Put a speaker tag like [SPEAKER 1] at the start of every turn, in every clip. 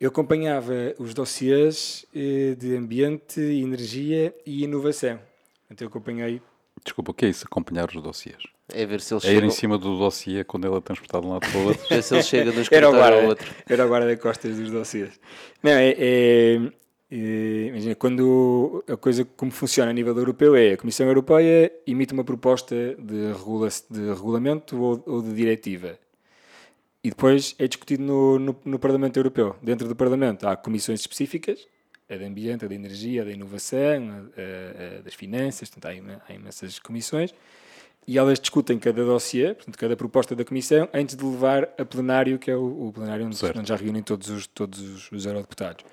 [SPEAKER 1] Eu acompanhava os dossiês eh, de ambiente, energia e inovação. Então eu acompanhei.
[SPEAKER 2] Desculpa, o que é isso? Acompanhar os dossiês?
[SPEAKER 3] É ver se ele
[SPEAKER 2] É ir
[SPEAKER 3] chega.
[SPEAKER 2] em cima do dossiê quando ele é transportado de um lado para o outro.
[SPEAKER 3] Ver se ele chega de um
[SPEAKER 1] Era o
[SPEAKER 3] escritório ao
[SPEAKER 1] guarda,
[SPEAKER 3] outro.
[SPEAKER 1] era o guarda-costas dos dossiês. Não, é, é, é- imagina, quando a coisa como funciona a nível europeu é a Comissão Europeia emite uma proposta de, regula de regulamento ou, ou de diretiva. E depois é discutido no, no, no Parlamento Europeu. Dentro do Parlamento há comissões específicas, a de ambiente, a de energia, a da inovação, a, a- a das finanças, portanto, há, ima- há imensas comissões, e elas discutem cada dossiê, portanto, cada proposta da Comissão, antes de levar a plenário, que é o, o plenário onde, onde já reúnem todos os, todos os, os eurodeputados.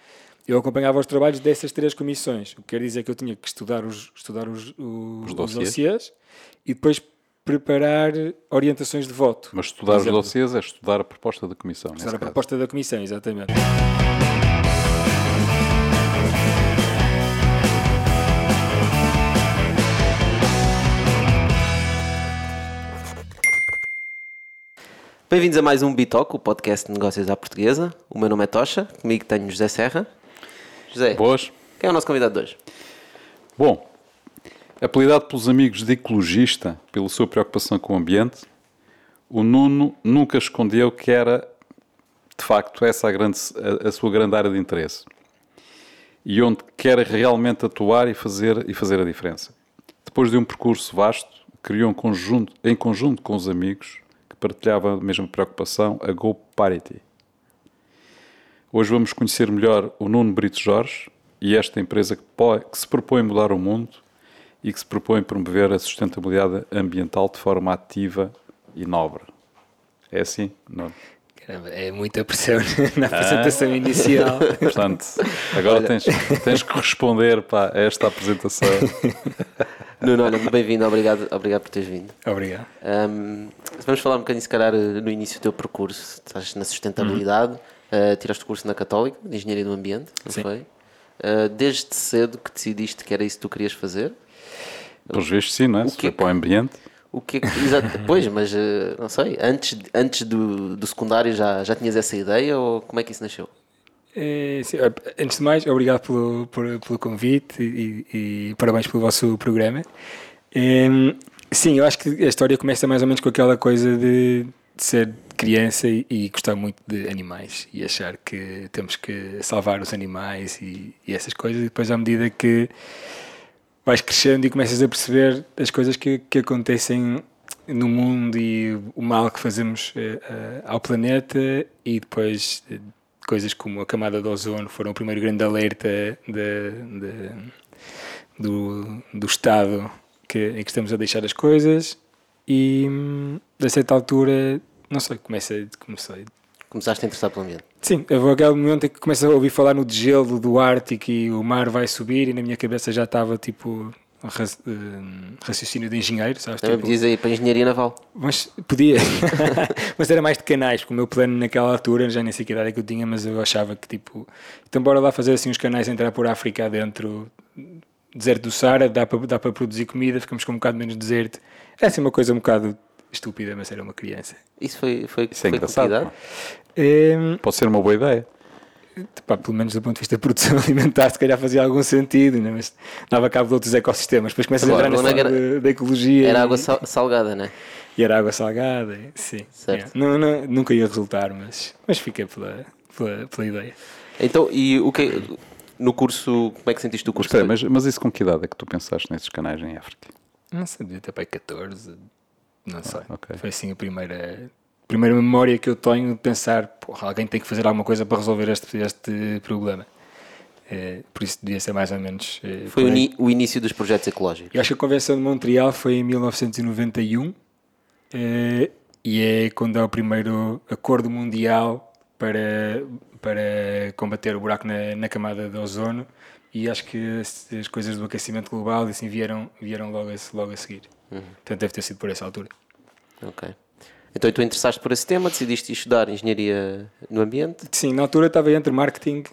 [SPEAKER 1] Eu acompanhava os trabalhos dessas três comissões, o que quer dizer que eu tinha que estudar os, estudar os, os, os
[SPEAKER 2] dossiês.
[SPEAKER 1] dossiês e depois preparar orientações de voto.
[SPEAKER 2] Mas estudar os dossiês é estudar a proposta da Comissão.
[SPEAKER 1] Estudar a
[SPEAKER 2] caso.
[SPEAKER 1] proposta da Comissão, exatamente.
[SPEAKER 3] Bem-vindos a mais um Bitoc, o podcast de negócios à portuguesa. O meu nome é Tocha, comigo tenho José Serra. José,
[SPEAKER 2] Boas.
[SPEAKER 3] quem é o nosso convidado de hoje?
[SPEAKER 2] Bom, apelidado pelos amigos de ecologista pela sua preocupação com o ambiente, o Nuno nunca escondeu que era, de facto, essa a, grande, a, a sua grande área de interesse. E onde quer realmente atuar e fazer, e fazer a diferença. Depois de um percurso vasto, criou um conjunto, em conjunto com os amigos que partilhavam a mesma preocupação, a Go Parity. Hoje vamos conhecer melhor o Nuno Brito Jorge e esta empresa que, que se propõe mudar o mundo e que se propõe promover a sustentabilidade ambiental de forma ativa e nobre. É assim? Nuno?
[SPEAKER 1] Caramba, é muita pressão na apresentação inicial.
[SPEAKER 2] Portanto, agora tens, tens que responder pá, a esta apresentação.
[SPEAKER 3] Nuno, olha, bem-vindo, obrigado, obrigado por teres vindo.
[SPEAKER 1] Obrigado.
[SPEAKER 3] Ahm, vamos falar um bocadinho, se calhar, no início do teu percurso. Estás na sustentabilidade, ah, tiraste o curso na Católica, de Engenharia do Ambiente, não
[SPEAKER 1] Sim.
[SPEAKER 3] foi? Ah, desde cedo que decidiste que era isso que tu querias fazer?
[SPEAKER 2] Pelos vistos, sim, não é?
[SPEAKER 3] O
[SPEAKER 2] Se
[SPEAKER 3] que é
[SPEAKER 2] para o ambiente.
[SPEAKER 3] O que é que, exato, pois, mas eh, não sei, antes, antes do, do secundário já, já tinhas essa ideia ou como é que isso nasceu?
[SPEAKER 1] É, sim, antes de mais, obrigado pelo, por- pelo convite e, e parabéns pelo vosso programa. Em, sim, eu acho que a história começa mais ou menos com aquela coisa de, de ser criança e, e gostar muito de animais e achar que temos que salvar os animais e, e essas coisas. E depois, à medida que vais crescendo e começas a perceber as coisas que, que acontecem no mundo e o mal que fazemos eh, ao planeta. E depois eh, coisas como a camada de ozono foram o primeiro grande alerta de, de- do, do estado que, em que estamos a deixar as coisas. E hum, a certa altura, não sei, começa, comecei
[SPEAKER 3] Começaste a interessar pelo ambiente.
[SPEAKER 1] Sim, houve aquele momento em que começo a ouvir falar no degelo do Ártico e o mar vai subir e na minha cabeça já estava tipo eh, raciocínio de engenheiro, sabes?
[SPEAKER 3] Também
[SPEAKER 1] Tipo,
[SPEAKER 3] podias ir para a Engenharia Naval.
[SPEAKER 1] mas podia, mas era mais de canais, porque o meu plano naquela altura, já nem sei que idade é que eu tinha, mas eu achava que tipo, então bora lá fazer assim uns canais, entrar por África dentro, deserto do Saara, dá para, dá para produzir comida, ficamos com um bocado menos deserto. É assim uma coisa um bocado estúpida, mas era uma criança.
[SPEAKER 3] Isso foi, foi,
[SPEAKER 2] Isso é
[SPEAKER 3] foi com
[SPEAKER 2] engraçado,
[SPEAKER 1] Em,
[SPEAKER 2] Pode ser uma boa ideia.
[SPEAKER 1] pá, pelo menos do ponto de vista da produção alimentar, se calhar fazia algum sentido, né? mas dava cabo de outros ecossistemas. Depois começas
[SPEAKER 3] Claro,
[SPEAKER 1] a entrar
[SPEAKER 3] não
[SPEAKER 1] nessa
[SPEAKER 3] era-
[SPEAKER 1] da, da ecologia.
[SPEAKER 3] Era
[SPEAKER 1] e,
[SPEAKER 3] água sal- salgada, né?
[SPEAKER 1] e era água salgada, sim.
[SPEAKER 3] Certo.
[SPEAKER 1] É. Não, não- nunca ia resultar, mas, mas fiquei pela, pela, pela ideia.
[SPEAKER 3] Então, e o que no curso, como é que sentiste o curso?
[SPEAKER 2] Espera, mas, mas isso com que idade é que tu pensaste nesses canais em África?
[SPEAKER 1] Não sei, devia ter para aí 14, não sei.
[SPEAKER 2] ok.
[SPEAKER 1] Foi assim a primeira, primeira memória que eu tenho de pensar, porra, alguém tem que fazer alguma coisa para resolver este, este problema. É, por isso devia ser mais ou menos. é,
[SPEAKER 3] Foi
[SPEAKER 1] por
[SPEAKER 3] o, início dos projetos ecológicos.
[SPEAKER 1] Eu acho que a Convenção de Montreal foi em 1991 eh, e é quando é o primeiro acordo mundial para, para combater o buraco na, na camada de ozono e acho que as, as coisas do aquecimento global assim, vieram, vieram logo, a, logo a seguir. Portanto, deve ter sido por essa altura.
[SPEAKER 3] Ok. Então, tu interessaste por esse tema, decidiste estudar Engenharia no Ambiente.
[SPEAKER 1] Sim, na altura estava entre marketing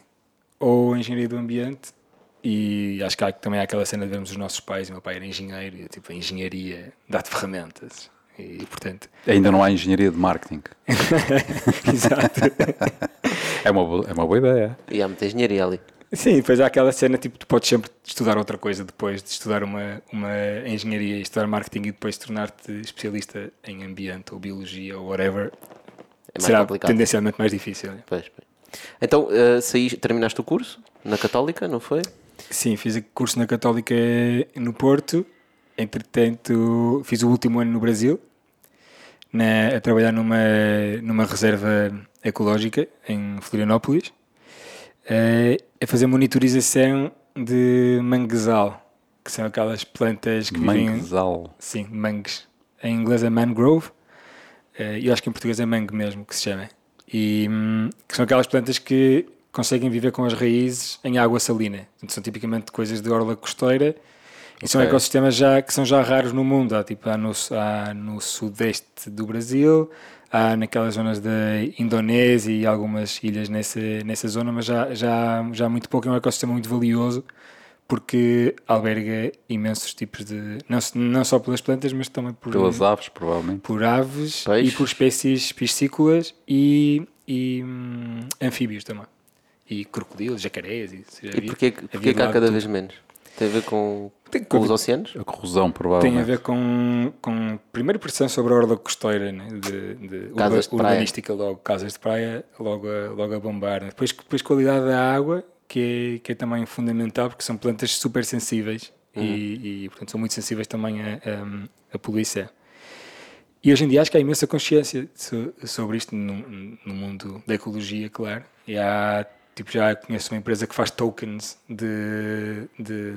[SPEAKER 1] ou engenharia do ambiente e acho que há, também há aquela cena de vermos os nossos pais, o meu pai era engenheiro, e, tipo, a engenharia dá-te ferramentas. E, portanto,
[SPEAKER 2] Ainda não há engenharia de marketing.
[SPEAKER 1] exato.
[SPEAKER 2] É uma boa, é uma boa ideia.
[SPEAKER 3] E há muita engenharia ali.
[SPEAKER 1] Sim, depois há aquela cena, tipo, tu podes sempre estudar outra coisa depois de estudar uma, uma engenharia e estudar marketing e depois tornar-te especialista em ambiente ou biologia ou whatever.
[SPEAKER 3] É
[SPEAKER 1] Será
[SPEAKER 3] complicado.
[SPEAKER 1] tendencialmente mais difícil. né?
[SPEAKER 3] Pois, pois. Então, eh, saí, terminaste o curso na Católica, não foi?
[SPEAKER 1] Sim, fiz o curso na Católica no Porto. Entretanto, fiz o último ano no Brasil, na- a trabalhar numa, numa reserva ecológica em Florianópolis, eh, a fazer monitorização de manguezal, que são aquelas plantas que vivem...
[SPEAKER 2] Manguezal.
[SPEAKER 1] Sim, mangues. Em inglês é mangrove, eh, e eu acho que em português é mangue mesmo que se chama. E hum, que são aquelas plantas que conseguem viver com as raízes em água salina. Portanto, são tipicamente coisas de orla costeira e são
[SPEAKER 2] Ok.
[SPEAKER 1] ecossistemas já, que são já raros no mundo. Há, tipo, há, no, há no sudeste do Brasil, há naquelas zonas da Indonésia e algumas ilhas nessa, nessa zona, mas já, já, já há muito pouco. É um ecossistema muito valioso porque alberga imensos tipos de. Não, não só pelas plantas, mas também por,
[SPEAKER 2] Pelas aves, provavelmente.
[SPEAKER 1] por aves
[SPEAKER 3] Peixes.
[SPEAKER 1] e por espécies piscícolas e, e hum, anfíbios também. E crocodilos, jacarés. E,
[SPEAKER 3] E porquê, porquê que há cada
[SPEAKER 1] tudo.
[SPEAKER 3] vez menos? Tem a ver com,
[SPEAKER 1] Tem
[SPEAKER 3] com
[SPEAKER 1] que-
[SPEAKER 3] os oceanos?
[SPEAKER 2] A corrosão,
[SPEAKER 1] Tem
[SPEAKER 2] provavelmente.
[SPEAKER 1] a ver com, com primeiro pressão sobre a orla costeira, né? de, de
[SPEAKER 3] Casas de
[SPEAKER 1] urba-
[SPEAKER 3] praia.
[SPEAKER 1] urbanística logo, casas de praia logo a, logo a bombar. né? Depois, depois qualidade da água, que é, que é também fundamental, porque são plantas super sensíveis
[SPEAKER 3] Uhum.
[SPEAKER 1] e, e, portanto, são muito sensíveis também a, a, a poluição. E hoje em dia acho que há imensa consciência so- sobre isto no, no mundo da ecologia, claro. E há, tipo, já conheço uma empresa que faz tokens de, de,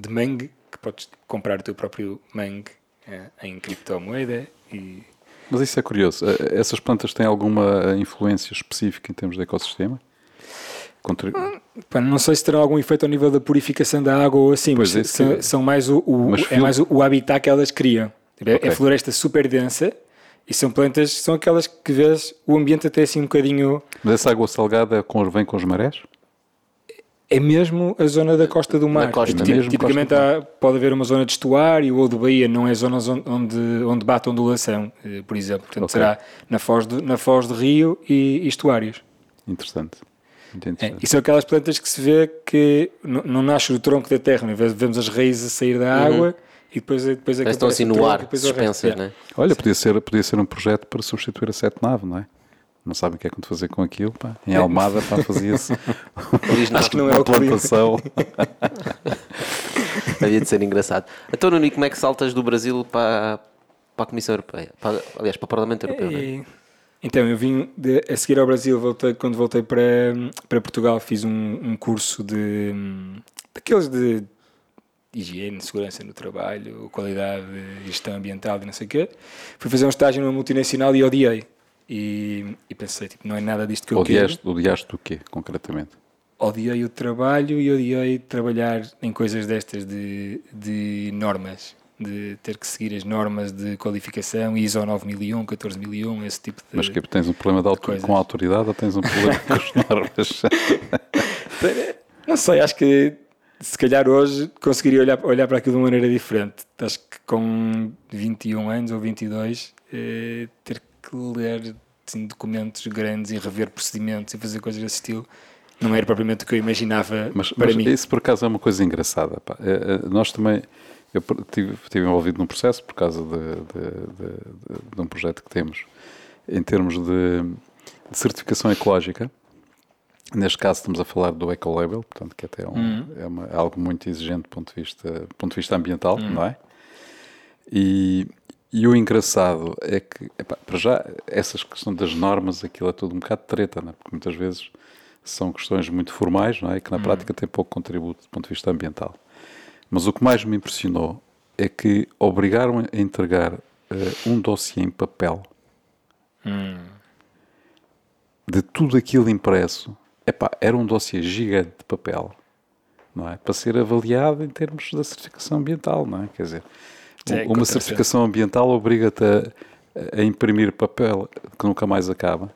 [SPEAKER 1] de mangue, que podes comprar o teu próprio mangue eh, em criptomoeda. E,
[SPEAKER 2] Mas isso é curioso. Eh, Essas plantas têm alguma influência específica em termos de ecossistema?
[SPEAKER 1] Pá, não sei se terão algum efeito ao nível da purificação da água ou assim,
[SPEAKER 2] Pois
[SPEAKER 1] mas
[SPEAKER 2] é,
[SPEAKER 1] são, são mais o, o- é
[SPEAKER 2] fil-
[SPEAKER 1] mais o, o habitat que elas criam. É-
[SPEAKER 2] Ok.
[SPEAKER 1] É floresta super densa e são plantas, são aquelas que vês o ambiente até assim um bocadinho
[SPEAKER 2] Mas essa água salgada com- vem com os marés?
[SPEAKER 1] É mesmo a zona da costa do mar.
[SPEAKER 3] costa.
[SPEAKER 1] Tipo,
[SPEAKER 2] É mesmo
[SPEAKER 1] tipicamente
[SPEAKER 2] costa
[SPEAKER 1] há- pode haver uma zona de estuário ou de baía, não é zonas on- onde, onde bate ondulação, eh, por exemplo. Portanto,
[SPEAKER 2] Ok.
[SPEAKER 1] será na foz, de, na foz de rio e, e estuários.
[SPEAKER 2] Interessante.
[SPEAKER 1] É, e são aquelas plantas que se vê que não nasce do tronco da terra, né? Vemos as raízes a sair da água e depois, depois é que
[SPEAKER 3] estão assim no ar, suspensas, não é?
[SPEAKER 2] Olha, podia ser, podia ser um projeto para substituir a sete nave, não é? Não sabem o que é que vão fazer com aquilo, pá. Em Almada, pá, fazia-se
[SPEAKER 1] Acho que não é
[SPEAKER 2] uma
[SPEAKER 1] o
[SPEAKER 2] plantação.
[SPEAKER 3] Havia de ser engraçado. Então, Nuno, e como é que saltas do Brasil para, para a Comissão Europeia? Para, aliás, para o Parlamento Europeu, não é?
[SPEAKER 1] Então, eu vim de- a seguir ao Brasil, voltei, quando voltei para, para Portugal, fiz um, um curso de daqueles de higiene, segurança no trabalho, qualidade, gestão ambiental e não sei o quê. Fui fazer um estágio numa multinacional e odiei. E, e pensei, tipo, não é nada disto que eu
[SPEAKER 2] Odiaste,
[SPEAKER 1] quero.
[SPEAKER 2] odiaste do quê, concretamente?
[SPEAKER 1] Odiei o trabalho e odiei trabalhar em coisas destas de, de normas. De ter que seguir as normas de qualificação, ISO 9001, 14001, esse tipo de...
[SPEAKER 2] Mas que tens um problema de com a autoridade ou tens um problema com as normas?
[SPEAKER 1] Não sei, acho que se calhar hoje conseguiria olhar, olhar para aquilo de uma maneira diferente. Acho que com 21 anos ou 22, eh, ter que ler assim, documentos grandes e rever procedimentos e fazer coisas desse estilo não era propriamente o que eu imaginava
[SPEAKER 2] Mas,
[SPEAKER 1] para
[SPEAKER 2] mas
[SPEAKER 1] mim.
[SPEAKER 2] isso por acaso é uma coisa engraçada. eh, Nós também, eu estive envolvido num processo por causa de, de- de- de- um projeto que temos em termos de certificação ecológica. Neste caso estamos a falar do Ecolabel, portanto que até é, um-
[SPEAKER 1] Uhum.
[SPEAKER 2] é uma- é algo muito exigente do ponto de vista, do ponto de vista ambiental, não é? E, e o engraçado é que, epá, para já, essas questões das normas, aquilo é tudo um bocado de treta, não é? porque muitas vezes são questões muito formais não é? que na prática têm pouco contributo do ponto de vista ambiental. Mas o que mais me impressionou é que obrigaram a entregar eh, um dossiê em papel de tudo aquilo impresso. Epá, era um dossiê gigante de papel, não é? Para ser avaliado em termos da certificação ambiental, não é? Quer dizer,
[SPEAKER 1] É,
[SPEAKER 2] uma certificação ambiental obriga-te a, a imprimir papel que nunca mais acaba,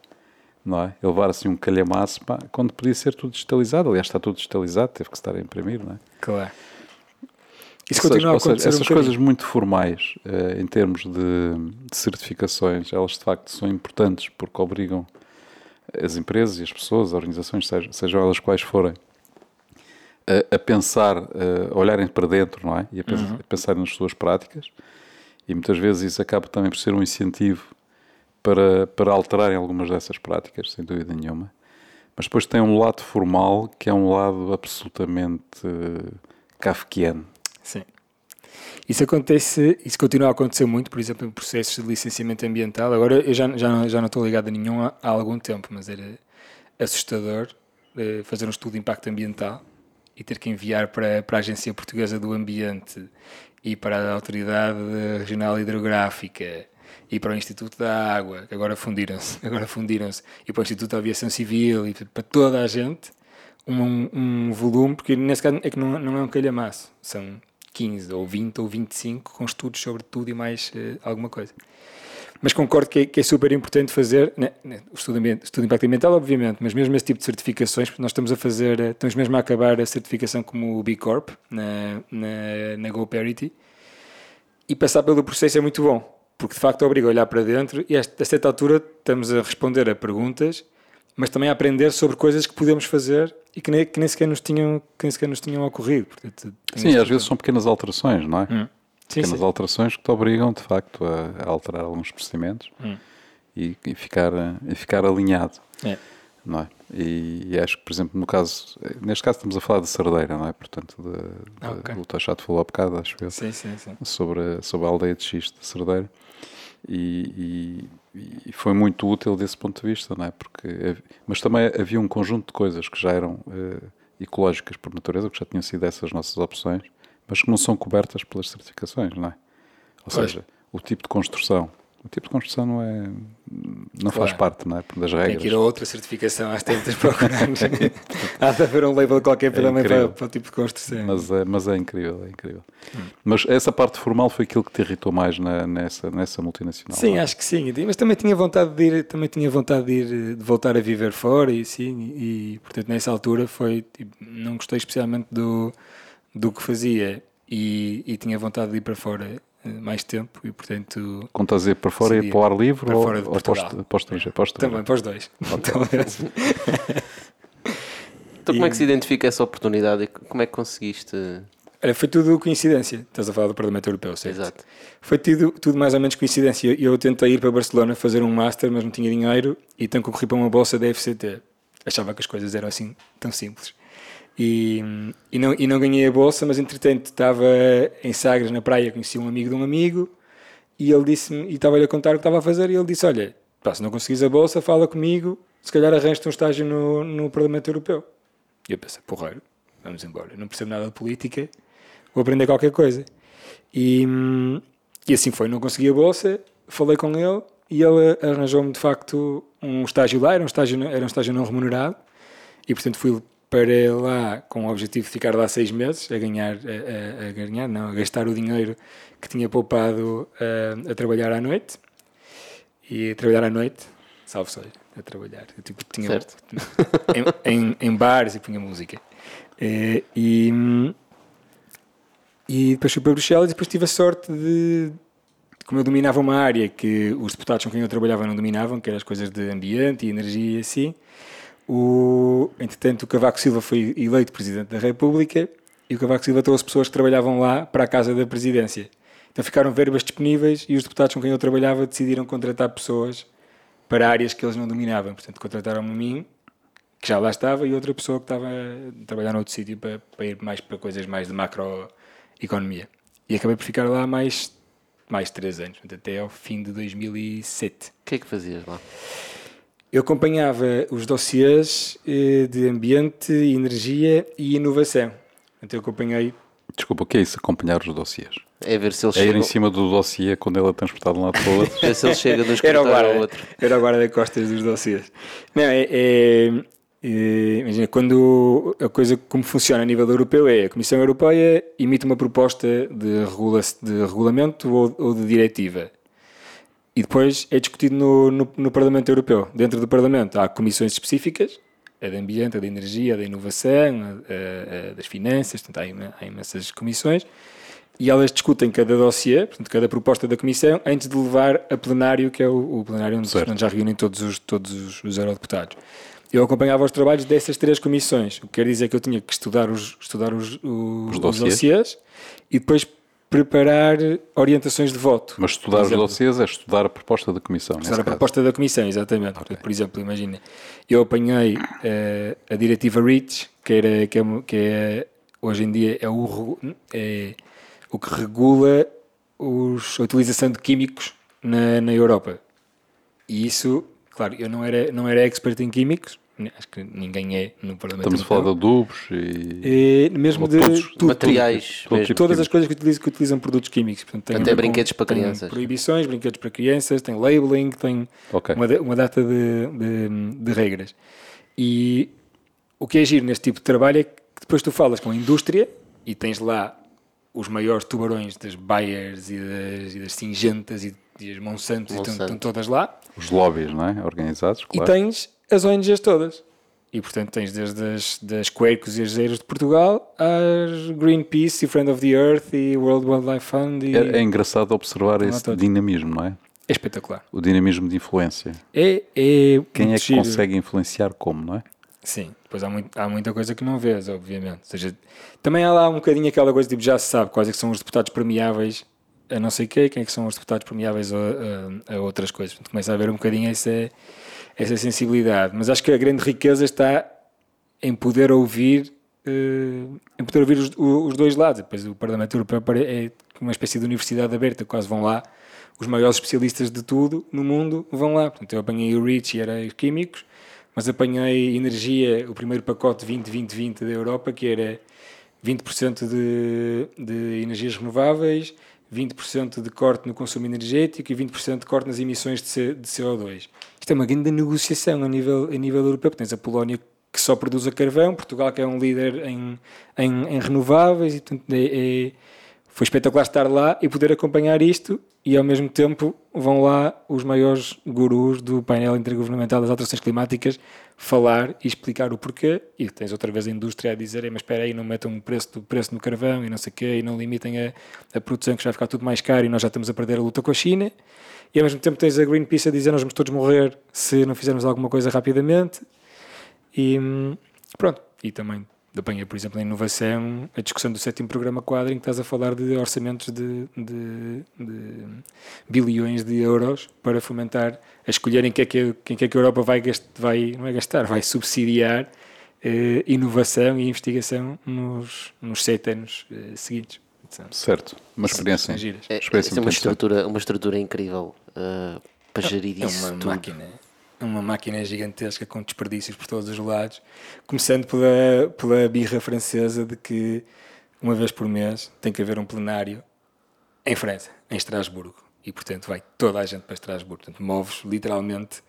[SPEAKER 2] não é? E levar assim um calhamaço, pá, quando podia ser tudo digitalizado. Aliás, está tudo digitalizado, teve que estar a imprimir, não é?
[SPEAKER 1] Claro. Isso
[SPEAKER 2] Ou seja,
[SPEAKER 1] a
[SPEAKER 2] seja,
[SPEAKER 1] um
[SPEAKER 2] essas
[SPEAKER 1] bocadinho.
[SPEAKER 2] coisas muito formais, eh, em termos de, de certificações, elas de facto são importantes porque obrigam as empresas e as pessoas, as organizações, sejam, sejam elas quais forem, a, a pensar, a olharem para dentro, não é? E a, pens-
[SPEAKER 1] Uhum.
[SPEAKER 2] a pensarem nas suas práticas. E muitas vezes isso acaba também por ser um incentivo para, para alterarem algumas dessas práticas, sem dúvida nenhuma. Mas depois tem um lado formal que é um lado absolutamente eh, kafkiano.
[SPEAKER 1] Sim. Isso acontece, isso continua a acontecer muito, por exemplo, em processos de licenciamento ambiental. Agora eu já, já, não, já não estou ligado a nenhum há, há algum tempo, mas era assustador eh, fazer um estudo de impacto ambiental e ter que enviar para, para a Agência Portuguesa do Ambiente e para a Autoridade Regional Hidrográfica e para o Instituto da Água, que agora fundiram-se, agora fundiram-se, e para o Instituto da Aviação Civil e para toda a gente um, um volume, porque nesse caso é que não, não é um calhamaço, são 15 ou 20 ou 25 com estudos sobre tudo e mais eh, alguma coisa. Mas concordo que é, que é super importante fazer né, né, o estudo, estudo de impacto ambiental, obviamente, mas mesmo esse tipo de certificações, porque nós estamos a fazer, eh, estamos mesmo a acabar a certificação como o B Corp na, na, na GoParity e passar pelo processo é muito bom, porque de facto obriga a olhar para dentro e a certa altura estamos a responder a perguntas, mas também a aprender sobre coisas que podemos fazer e que nem, que nem, sequer, nos tinham, que nem sequer nos tinham ocorrido. Portanto,
[SPEAKER 2] Sim, às vezes são pequenas alterações, não é?
[SPEAKER 1] Hum. Sim,
[SPEAKER 2] pequenas
[SPEAKER 1] sim.
[SPEAKER 2] alterações que te obrigam, de facto, a, a alterar alguns procedimentos
[SPEAKER 1] Hum.
[SPEAKER 2] e, e ficar, e ficar alinhado,
[SPEAKER 1] É.
[SPEAKER 2] não é? E, e acho que, por exemplo, no caso, neste caso estamos a falar de Cerdeira, não é? Portanto, de, de,
[SPEAKER 1] Ah, ok.
[SPEAKER 2] o Tachato falou há bocado, acho eu,
[SPEAKER 1] Sim, sim, sim.
[SPEAKER 2] sobre, a- sobre a aldeia de Xiste de Cerdeira. E, e- e foi muito útil desse ponto de vista, não é? Porque, mas também havia um conjunto de coisas que já eram eh, ecológicas por natureza, que já tinham sido essas nossas opções, mas que não são cobertas pelas certificações, não é? Ou
[SPEAKER 1] Pois.
[SPEAKER 2] seja, o tipo de construção. O tipo de construção não é não faz
[SPEAKER 1] Claro.
[SPEAKER 2] parte, não é? Das
[SPEAKER 1] Tem
[SPEAKER 2] regras.
[SPEAKER 1] que ir a outra certificação às tantas procurar. Há de haver um label qualquer para,
[SPEAKER 2] É
[SPEAKER 1] para, para o tipo de construção.
[SPEAKER 2] Mas é, mas é incrível, é incrível.
[SPEAKER 1] Hum.
[SPEAKER 2] Mas essa parte formal foi aquilo que te irritou mais na- nessa, nessa multinacional.
[SPEAKER 1] Sim,
[SPEAKER 2] é?
[SPEAKER 1] acho que sim. Mas também tinha vontade de ir, também tinha vontade de ir, de voltar a viver fora e sim, e portanto nessa altura foi, tipo, não gostei especialmente do, do que fazia e, e tinha vontade de ir para fora mais tempo e portanto
[SPEAKER 2] estás a ir para fora, ir para o ar livre
[SPEAKER 1] para
[SPEAKER 2] ou,
[SPEAKER 1] fora de
[SPEAKER 2] ou para, para o estrangeiro?
[SPEAKER 1] Também para os dois.
[SPEAKER 3] Então, como é que
[SPEAKER 1] E-
[SPEAKER 3] se identifica essa oportunidade e como é que conseguiste.
[SPEAKER 1] Olha, foi tudo coincidência. Estás a falar do Parlamento Europeu, certo?
[SPEAKER 3] Exato.
[SPEAKER 1] Foi tudo, tudo mais ou menos coincidência. Eu tentei ir para Barcelona fazer um Master, mas não tinha dinheiro e então concorri para uma bolsa da FCT. Achava que as coisas eram assim tão simples. E, e, não, e não ganhei a bolsa, mas entretanto estava em Sagres, na praia, conheci um amigo de um amigo e ele disse-me, e estava-lhe a contar o que estava a fazer, e ele disse: Olha, pá, se não conseguis a bolsa, fala comigo, se calhar arranjas-te um estágio no, no Parlamento Europeu. E eu pensei: Porreiro, vamos embora. Não percebo nada de política, vou aprender qualquer coisa. E, e assim foi, não consegui a bolsa, falei com ele e ele arranjou-me de facto um estágio lá, era um estágio, era um estágio não remunerado e portanto fui para lá com o objetivo de ficar lá seis meses a ganhar, a, a- a ganhar, não, a gastar o dinheiro que tinha poupado a, a trabalhar à noite e a trabalhar à noite, salvo seja, a trabalhar. Eu, tipo, tinha,
[SPEAKER 3] Certo.
[SPEAKER 1] em, em, em bares e punha música. Eh, e, e depois fui para Bruxelas e depois tive a sorte de, como eu dominava uma área que os deputados com quem eu trabalhava não dominavam, que eram as coisas de ambiente e energia e assim, o, entretanto o Cavaco Silva foi eleito Presidente da República e o Cavaco Silva trouxe pessoas que trabalhavam lá para a Casa da Presidência. Então ficaram verbas disponíveis e os deputados com quem eu trabalhava decidiram contratar pessoas para áreas que eles não dominavam. Portanto, contrataram-me a mim, que já lá estava, e outra pessoa que estava a trabalhar noutro sítio para, para ir mais para coisas mais de macroeconomia. E acabei por ficar lá mais, mais três anos, até ao fim de 2007.
[SPEAKER 3] O que é que fazias lá?
[SPEAKER 1] Eu acompanhava os dossiês eh, de ambiente, energia e inovação. Então eu acompanhei
[SPEAKER 2] Desculpa, o que é isso? Acompanhar os dossiês.
[SPEAKER 3] É ver se ele
[SPEAKER 2] É ir
[SPEAKER 3] chega,
[SPEAKER 2] em cima do dossiê quando ele é transportado de um lado para o outro.
[SPEAKER 3] ver se ele chega de um
[SPEAKER 1] Era o
[SPEAKER 3] escritório ao
[SPEAKER 1] guarda,
[SPEAKER 3] outro.
[SPEAKER 1] era o guarda-costas dos dossiês. Não, é, é- é- imagina, quando a coisa como funciona a nível europeu é a Comissão Europeia emite uma proposta de, regula de regulamento ou, ou de diretiva. E depois é discutido no, no, no Parlamento Europeu. Dentro do Parlamento há comissões específicas, a de ambiente, a de energia, a da inovação, a, a- a das finanças, portanto, há, ima- há imensas comissões. e elas discutem cada dossiê, portanto, cada proposta da Comissão, antes de levar a plenário, que é o, o plenário onde, onde já reúnem todos os, todos os, os eurodeputados. Eu acompanhava os trabalhos dessas três comissões, o que quer dizer que eu tinha que estudar os, estudar os, os, os
[SPEAKER 2] dossiês.
[SPEAKER 1] dossiês e depois preparar orientações de voto.
[SPEAKER 2] Mas estudar os dossiês é estudar a proposta da Comissão.
[SPEAKER 1] Estudar a
[SPEAKER 2] caso.
[SPEAKER 1] proposta da Comissão, exatamente. Portanto, Por exemplo, imagina, eu apanhei eh, a diretiva REACH, que, era, que, é, que é, hoje em dia é o, é o que regula os, a utilização de químicos na, na Europa. E isso, claro, eu não era, não era expert em químicos, acho que ninguém é no Parlamento
[SPEAKER 2] Estamos a falar de adubos e.
[SPEAKER 1] Eh, mesmo de
[SPEAKER 2] todos,
[SPEAKER 1] tudo, tudo.
[SPEAKER 3] Materiais mesmo.
[SPEAKER 2] tipo.
[SPEAKER 1] Todas as coisas que utilizam, que utilizam produtos químicos. Portanto,
[SPEAKER 3] Até
[SPEAKER 1] ver com-
[SPEAKER 3] brinquedos para
[SPEAKER 1] tem
[SPEAKER 3] crianças.
[SPEAKER 1] Proibições, brinquedos para crianças, tem labeling, tem
[SPEAKER 2] Ok.
[SPEAKER 1] uma, uma data de, de- de regras. E o que é giro neste tipo de trabalho é que depois tu falas com a indústria e tens lá os maiores tubarões das Bayers e das, e das Singentas e, e as Monsantos e estão,
[SPEAKER 3] Monsanto.
[SPEAKER 1] estão todas lá.
[SPEAKER 2] Os lobbies, não é? Organizados,
[SPEAKER 1] E
[SPEAKER 2] claro.
[SPEAKER 1] tens as ONGs todas. E portanto tens desde as das e as Eiras de Portugal às Greenpeace e Friend of the Earth e World Wildlife Fund. E...
[SPEAKER 2] É, é engraçado observar esse
[SPEAKER 1] todos.
[SPEAKER 2] dinamismo, não é?
[SPEAKER 1] É espetacular.
[SPEAKER 2] O dinamismo de influência.
[SPEAKER 1] É, é
[SPEAKER 2] Quem é que
[SPEAKER 1] giro.
[SPEAKER 2] consegue influenciar como, não é?
[SPEAKER 1] Sim, depois há, muito- há muita coisa que não vês, obviamente. Ou seja, também há lá um bocadinho aquela coisa tipo, já se sabe quais é que são os deputados premiáveis a não sei quê, quem é que são os deputados premiáveis a, a- a outras coisas. Portanto, começa a haver um bocadinho essa, essa sensibilidade. Mas acho que a grande riqueza está em poder ouvir, eh, em poder ouvir os, os dois lados. Depois o Parlamento Europeu é uma espécie de universidade aberta, quase vão lá os maiores especialistas de tudo no mundo vão lá. Portanto, eu apanhei o REACH e era químicos, mas apanhei energia, o primeiro pacote 20-20-20 da Europa, que era 20% de, de energias renováveis, 20% de corte no consumo energético e 20% de corte nas emissões de, C- de CO2. Isto é uma grande negociação a nível, a nível europeu. porque Tens a Polónia que só produz a carvão, Portugal que é um líder em, em, em renováveis, e portanto, é- é- foi espetacular estar lá e poder acompanhar isto e ao mesmo tempo vão lá os maiores gurus do painel intergovernamental das alterações climáticas falar e explicar o porquê. E tens outra vez a indústria a dizer "Ei, mas espera aí, não metam um preço, do preço no carvão e não sei o quê e não limitem a, a produção que já vai ficar tudo mais caro e nós já estamos a perder a luta com a China. E ao mesmo tempo tens a Greenpeace a dizer nós vamos todos morrer se não fizermos alguma coisa rapidamente. E pronto, e também apanhei, por exemplo, na inovação, a discussão do sétimo programa quadro, em que estás a falar de orçamentos de, de- de bilhões de euros para fomentar, a escolherem quem é que, quem é que a Europa vai, gast, vai, não é gastar, vai subsidiar eh, inovação e investigação nos, nos sete anos eh, seguintes. São-
[SPEAKER 2] Certo. Uma experiência.
[SPEAKER 1] giras.
[SPEAKER 3] É,
[SPEAKER 2] experiência
[SPEAKER 3] é uma, estrutura, uma estrutura incrível uh, para gerir
[SPEAKER 1] É
[SPEAKER 3] isso
[SPEAKER 1] uma
[SPEAKER 3] tudo.
[SPEAKER 1] máquina. É uma máquina gigantesca com desperdícios por todos os lados. Começando pela, pela birra francesa de que uma vez por mês tem que haver um plenário em França, em Estrasburgo. E portanto vai toda a gente para Estrasburgo. Portanto, moves literalmente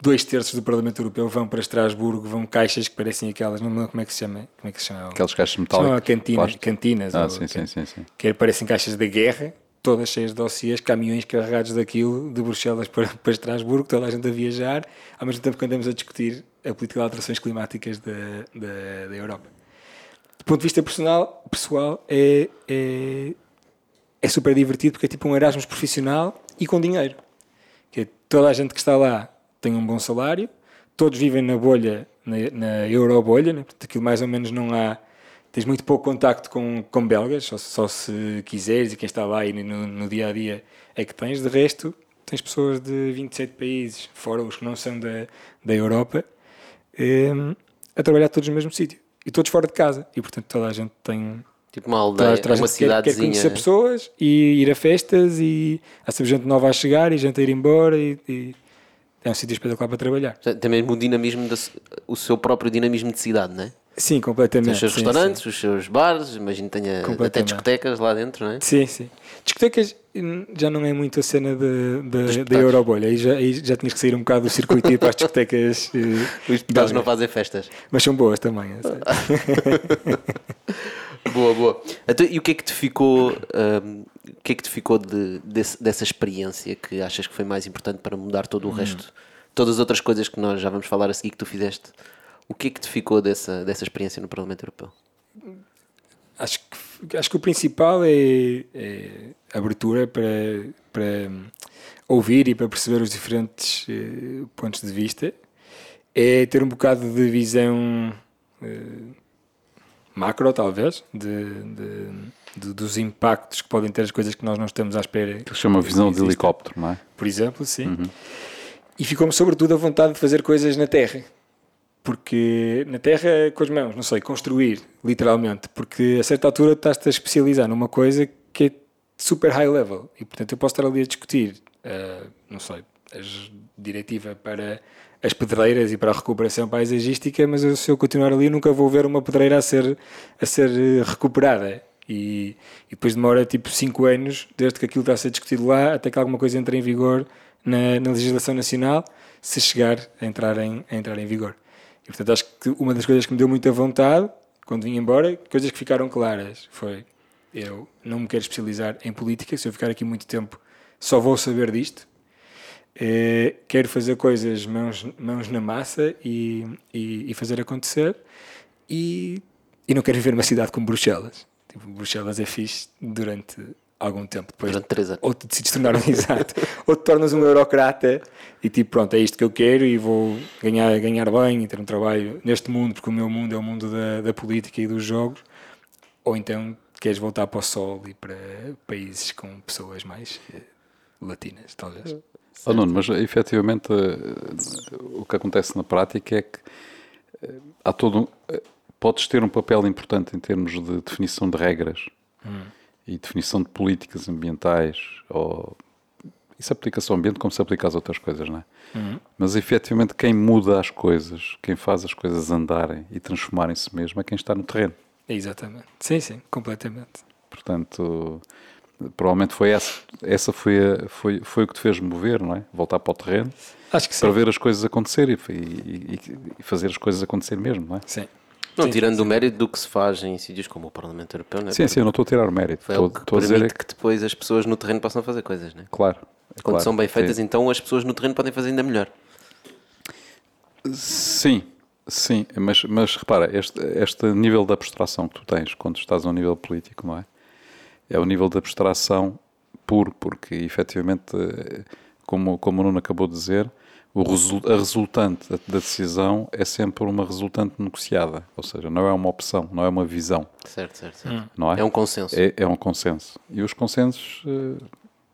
[SPEAKER 1] dois terços do Parlamento Europeu vão para Estrasburgo, vão caixas que parecem aquelas, não me lembro como é que se chama, como é que se chama?
[SPEAKER 2] Aquelas caixas metálicas.
[SPEAKER 1] cantinas,
[SPEAKER 2] plástico.
[SPEAKER 1] cantinas.
[SPEAKER 2] Ah,
[SPEAKER 1] ou
[SPEAKER 2] sim,
[SPEAKER 1] can-
[SPEAKER 2] sim, sim, sim.
[SPEAKER 1] que parecem caixas da guerra, todas cheias de dossiês, caminhões carregados daquilo, de Bruxelas para, para Estrasburgo, toda a gente a viajar, ao mesmo tempo que andamos a discutir a política de alterações climáticas da, da, da Europa. Do ponto de vista personal, pessoal, é, é, é super divertido porque é tipo um Erasmus profissional e com dinheiro. Que é toda a gente que está lá tem um bom salário, todos vivem na bolha, na, na eurobolha, né? Portanto, aquilo mais ou menos não há. Tens muito pouco contacto com, com belgas, só, só se quiseres e quem está lá e no, no dia a dia é que tens. De resto, tens pessoas de 27 países, fora os que não são da, da Europa, em, a trabalhar todos no mesmo sítio e todos fora de casa. E portanto, toda a gente tem,
[SPEAKER 3] Tipo uma aldeia,
[SPEAKER 1] Traz-
[SPEAKER 3] uma
[SPEAKER 1] que quer- quer conhecer pessoas e ir a festas e há sempre gente nova a chegar e gente a ir embora e, e é um sítio espetacular para trabalhar.
[SPEAKER 3] Tem mesmo o dinamismo, da, o seu próprio dinamismo de cidade, não é?
[SPEAKER 1] Sim, completamente.
[SPEAKER 3] Tem os seus
[SPEAKER 1] sim,
[SPEAKER 3] restaurantes, os seus bares, imagino que tenha até discotecas lá dentro, não é?
[SPEAKER 1] Sim, sim. Discotecas já não é muito a cena de- de- da. Eurobolha. Aí já, aí já tinhas que sair um bocado do circuito e ir para as discotecas. eh,
[SPEAKER 3] Os deputados não fazem festas.
[SPEAKER 1] Mas são boas também. sei.
[SPEAKER 3] Boa, boa. Então, e o que é que te ficou, hum, o que é que te ficou de, desse- dessa experiência que achas que foi mais importante para mudar todo o
[SPEAKER 1] Hum.
[SPEAKER 3] resto? Todas as outras coisas que nós já vamos falar a seguir que tu fizeste, o que é que te ficou dessa, dessa experiência no Parlamento Europeu?
[SPEAKER 1] Acho que acho que o principal é, é abertura para, para ouvir e para perceber os diferentes eh, pontos de vista. É ter um bocado de visão eh, macro, talvez, de, de, de- dos impactos que podem ter as coisas que nós não estamos à espera.
[SPEAKER 2] Que chama visão de helicóptero, não é?
[SPEAKER 1] Por exemplo, sim. E ficou-me sobretudo a vontade de fazer coisas na terra. Porque na terra, com as mãos, não sei, construir, literalmente. Porque a certa altura estás-te a especializar numa coisa que é super high level. E portanto eu posso estar ali a discutir, eh, não sei, a diretiva para as pedreiras e para a recuperação paisagística, mas se eu continuar ali nunca vou ver uma pedreira a ser, a ser eh, recuperada. E, e depois demora tipo 5 anos, desde que aquilo está a ser discutido lá, até que alguma coisa entre em vigor na, na legislação nacional, se chegar a entrar em, a entrar em vigor. E portanto acho que uma das coisas que me deu muita vontade, quando vim embora, coisas que ficaram claras, foi eu não me quero especializar em política, se eu ficar aqui muito tempo só vou saber disto. Eh, quero fazer coisas mãos, mãos na massa e, e, e fazer acontecer. E, e não quero viver numa cidade como Bruxelas. Tipo, Bruxelas é fixe durante algum tempo. Depois,
[SPEAKER 3] Durante três anos.
[SPEAKER 1] Ou te decides tornar um exato, ou te tornas um eurocrata e tipo, pronto, é isto que eu quero e vou ganhar, ganhar bem e ter um trabalho neste mundo, porque o meu mundo é o mundo da, da política e dos jogos. Ou então queres voltar para o sol e para países com pessoas mais eh, latinas, talvez.
[SPEAKER 2] Oh, Nuno, mas efetivamente eh, o que acontece na prática é que eh, há todo eh, podes ter um papel importante em termos de definição de regras e definição de políticas ambientais ou isso aplica-se ao ambiente como se aplica às outras coisas, não é? Mas efetivamente quem muda as coisas, quem faz as coisas andarem e transformarem-se mesmo é quem está no terreno.
[SPEAKER 1] Exatamente. Sim, sim, completamente.
[SPEAKER 2] Portanto, provavelmente foi essa, essa foi, a- foi, foi o que te fez mover, não é? Voltar para o terreno
[SPEAKER 1] Acho que sim.
[SPEAKER 2] para ver as coisas acontecer e, e- e fazer as coisas acontecer mesmo, não é?
[SPEAKER 1] Sim.
[SPEAKER 3] Não,
[SPEAKER 1] Sim,
[SPEAKER 3] tirando
[SPEAKER 1] sim.
[SPEAKER 3] o mérito do que se faz em sítios como o Parlamento Europeu, não é?
[SPEAKER 2] Sim, sim, eu não estou a tirar o mérito.
[SPEAKER 3] É
[SPEAKER 2] Estou,
[SPEAKER 3] o que
[SPEAKER 2] estou a dizer é que,
[SPEAKER 3] depois as pessoas no terreno possam fazer coisas, né?
[SPEAKER 2] claro. é
[SPEAKER 3] Quando
[SPEAKER 2] claro,
[SPEAKER 3] são bem feitas,
[SPEAKER 2] sim.
[SPEAKER 3] então as pessoas no terreno podem fazer ainda melhor.
[SPEAKER 2] Sim, sim, mas, mas repara, este, este nível de abstração que tu tens quando estás a um nível político, não é? É o nível de abstração puro, porque efetivamente, como, como o Nuno acabou de dizer, o resul- a resultante da, da decisão é sempre uma resultante negociada, ou seja, não é uma opção, não é uma visão,
[SPEAKER 3] Certo, certo, certo.
[SPEAKER 2] não é?
[SPEAKER 3] É um consenso.
[SPEAKER 2] É, é um consenso. E os consensos, eh,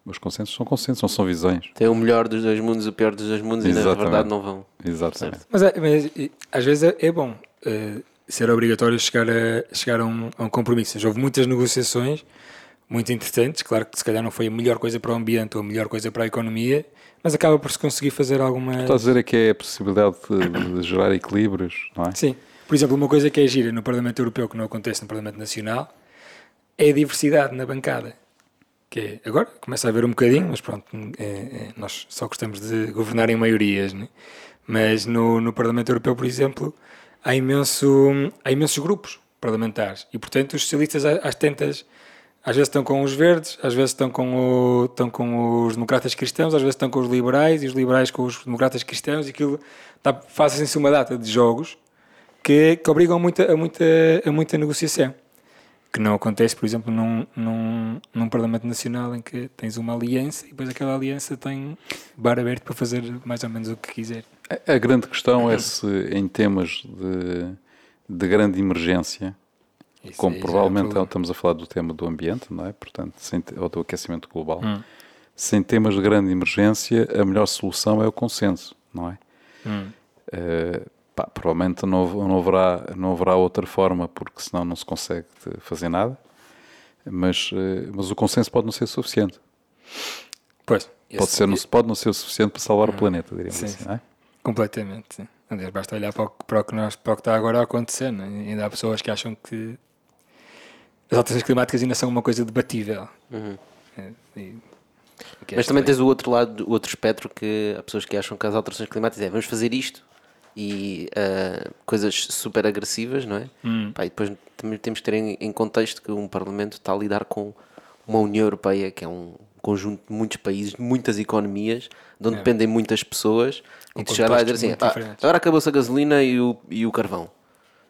[SPEAKER 2] os consensos são consensos, não são visões.
[SPEAKER 3] Tem o melhor dos dois mundos, o pior dos dois mundos e na
[SPEAKER 2] Exatamente.
[SPEAKER 3] verdade não vão.
[SPEAKER 2] Exatamente.
[SPEAKER 1] Mas, é- mas, às vezes é, é bom eh, ser obrigatório chegar, a, chegar a, um, a um compromisso. Já houve muitas negociações muito interessantes. Claro que se calhar não foi a melhor coisa para o ambiente ou a melhor coisa para a economia, mas acaba por se conseguir fazer alguma.
[SPEAKER 2] Estás a dizer é que é a possibilidade de, de gerar equilíbrios, não é?
[SPEAKER 1] Sim. Por exemplo, uma coisa que é gira no Parlamento Europeu que não acontece no Parlamento Nacional é a diversidade na bancada. Que é, agora começa a haver um bocadinho, mas pronto, é- é, nós só gostamos de governar em maiorias, né? mas no, no Parlamento Europeu, por exemplo, há, imenso, há imensos grupos parlamentares e, portanto, os socialistas às tantas às vezes estão com os verdes, às vezes estão com, o, estão com os democratas cristãos, às vezes estão com os liberais e os liberais com os democratas cristãos e aquilo tá, fazem-se uma data de jogos que, que obrigam muita, a, muita, a muita negociação. Que não acontece, por exemplo, num, num, num Parlamento Nacional em que tens uma aliança e depois aquela aliança tem bar aberto para fazer mais ou menos o que quiser.
[SPEAKER 2] A- A grande questão é se em temas de, de grande emergência,
[SPEAKER 1] Isso
[SPEAKER 2] como
[SPEAKER 1] é
[SPEAKER 2] provavelmente
[SPEAKER 1] problema.
[SPEAKER 2] estamos a falar do tema do ambiente, não é? Portanto, sem, te- ou do aquecimento global,
[SPEAKER 1] Hum.
[SPEAKER 2] se em temas de grande emergência a melhor solução é o consenso, não é?
[SPEAKER 1] Hum.
[SPEAKER 2] Eh, pá, provavelmente não, não, haverá, não haverá outra forma, porque senão não se consegue fazer nada. Mas, eh, mas o consenso pode não ser suficiente.
[SPEAKER 1] Pois,
[SPEAKER 2] Pode, ser, não, pode não ser o suficiente para salvar o planeta, diríamos
[SPEAKER 1] Sim,
[SPEAKER 2] assim,
[SPEAKER 1] sim.
[SPEAKER 2] não é?
[SPEAKER 1] Completamente, sim. Aliás, basta olhar para o, que- para o que nós, para o que está agora a acontecer. É? E Ainda há pessoas que acham que as alterações climáticas ainda são uma coisa debatível.
[SPEAKER 3] Uhum.
[SPEAKER 1] É, e- é
[SPEAKER 3] Mas também tens o outro lado, o outro espectro que há pessoas que acham que as alterações climáticas é vamos fazer isto e ah, coisas super agressivas, não é?
[SPEAKER 1] Hum.
[SPEAKER 3] Pá, e depois também temos que ter em, em contexto que um Parlamento está a lidar com uma União Europeia que é um conjunto de muitos países, de muitas economias, de onde
[SPEAKER 1] É.
[SPEAKER 3] dependem muitas pessoas e
[SPEAKER 1] Com
[SPEAKER 3] tu chegar lá e dizer assim, "Ah,
[SPEAKER 1] diferentes."
[SPEAKER 3] agora acabou-se a gasolina e o, e o carvão.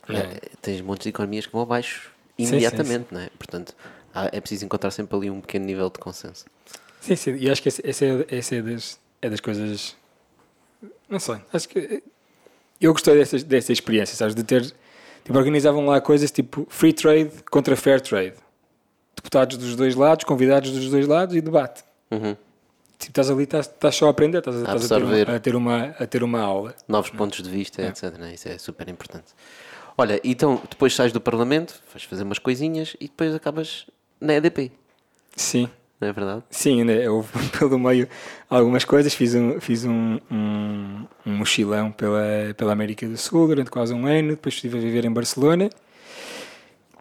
[SPEAKER 1] É.
[SPEAKER 3] Eh, tens montes de economias que vão abaixo imediatamente, não é? Portanto, há- é preciso encontrar sempre ali um pequeno nível de consenso.
[SPEAKER 1] Sim, sim, e acho que essa, é, essa é, das, é das coisas. Não sei, acho que. Eu gostei dessa, dessa experiência, sabes? De ter. Tipo, organizavam lá coisas tipo free trade contra fair trade. Deputados dos dois lados, convidados dos dois lados e debate.
[SPEAKER 3] Uhum.
[SPEAKER 1] Tipo, estás ali, estás, estás só a aprender, estás, estás a, ter a, ter uma, a ter uma aula.
[SPEAKER 3] Novos pontos de vista, etc. não é? Isso é super importante. Olha, então depois sais do Parlamento, vais fazer umas coisinhas e depois acabas na EDP,
[SPEAKER 1] Sim,
[SPEAKER 3] não é verdade?
[SPEAKER 1] sim, ainda houve pelo meio algumas coisas. Fiz um, fiz um, um, um mochilão pela, pela América do Sul durante quase um ano. Depois estive a viver em Barcelona.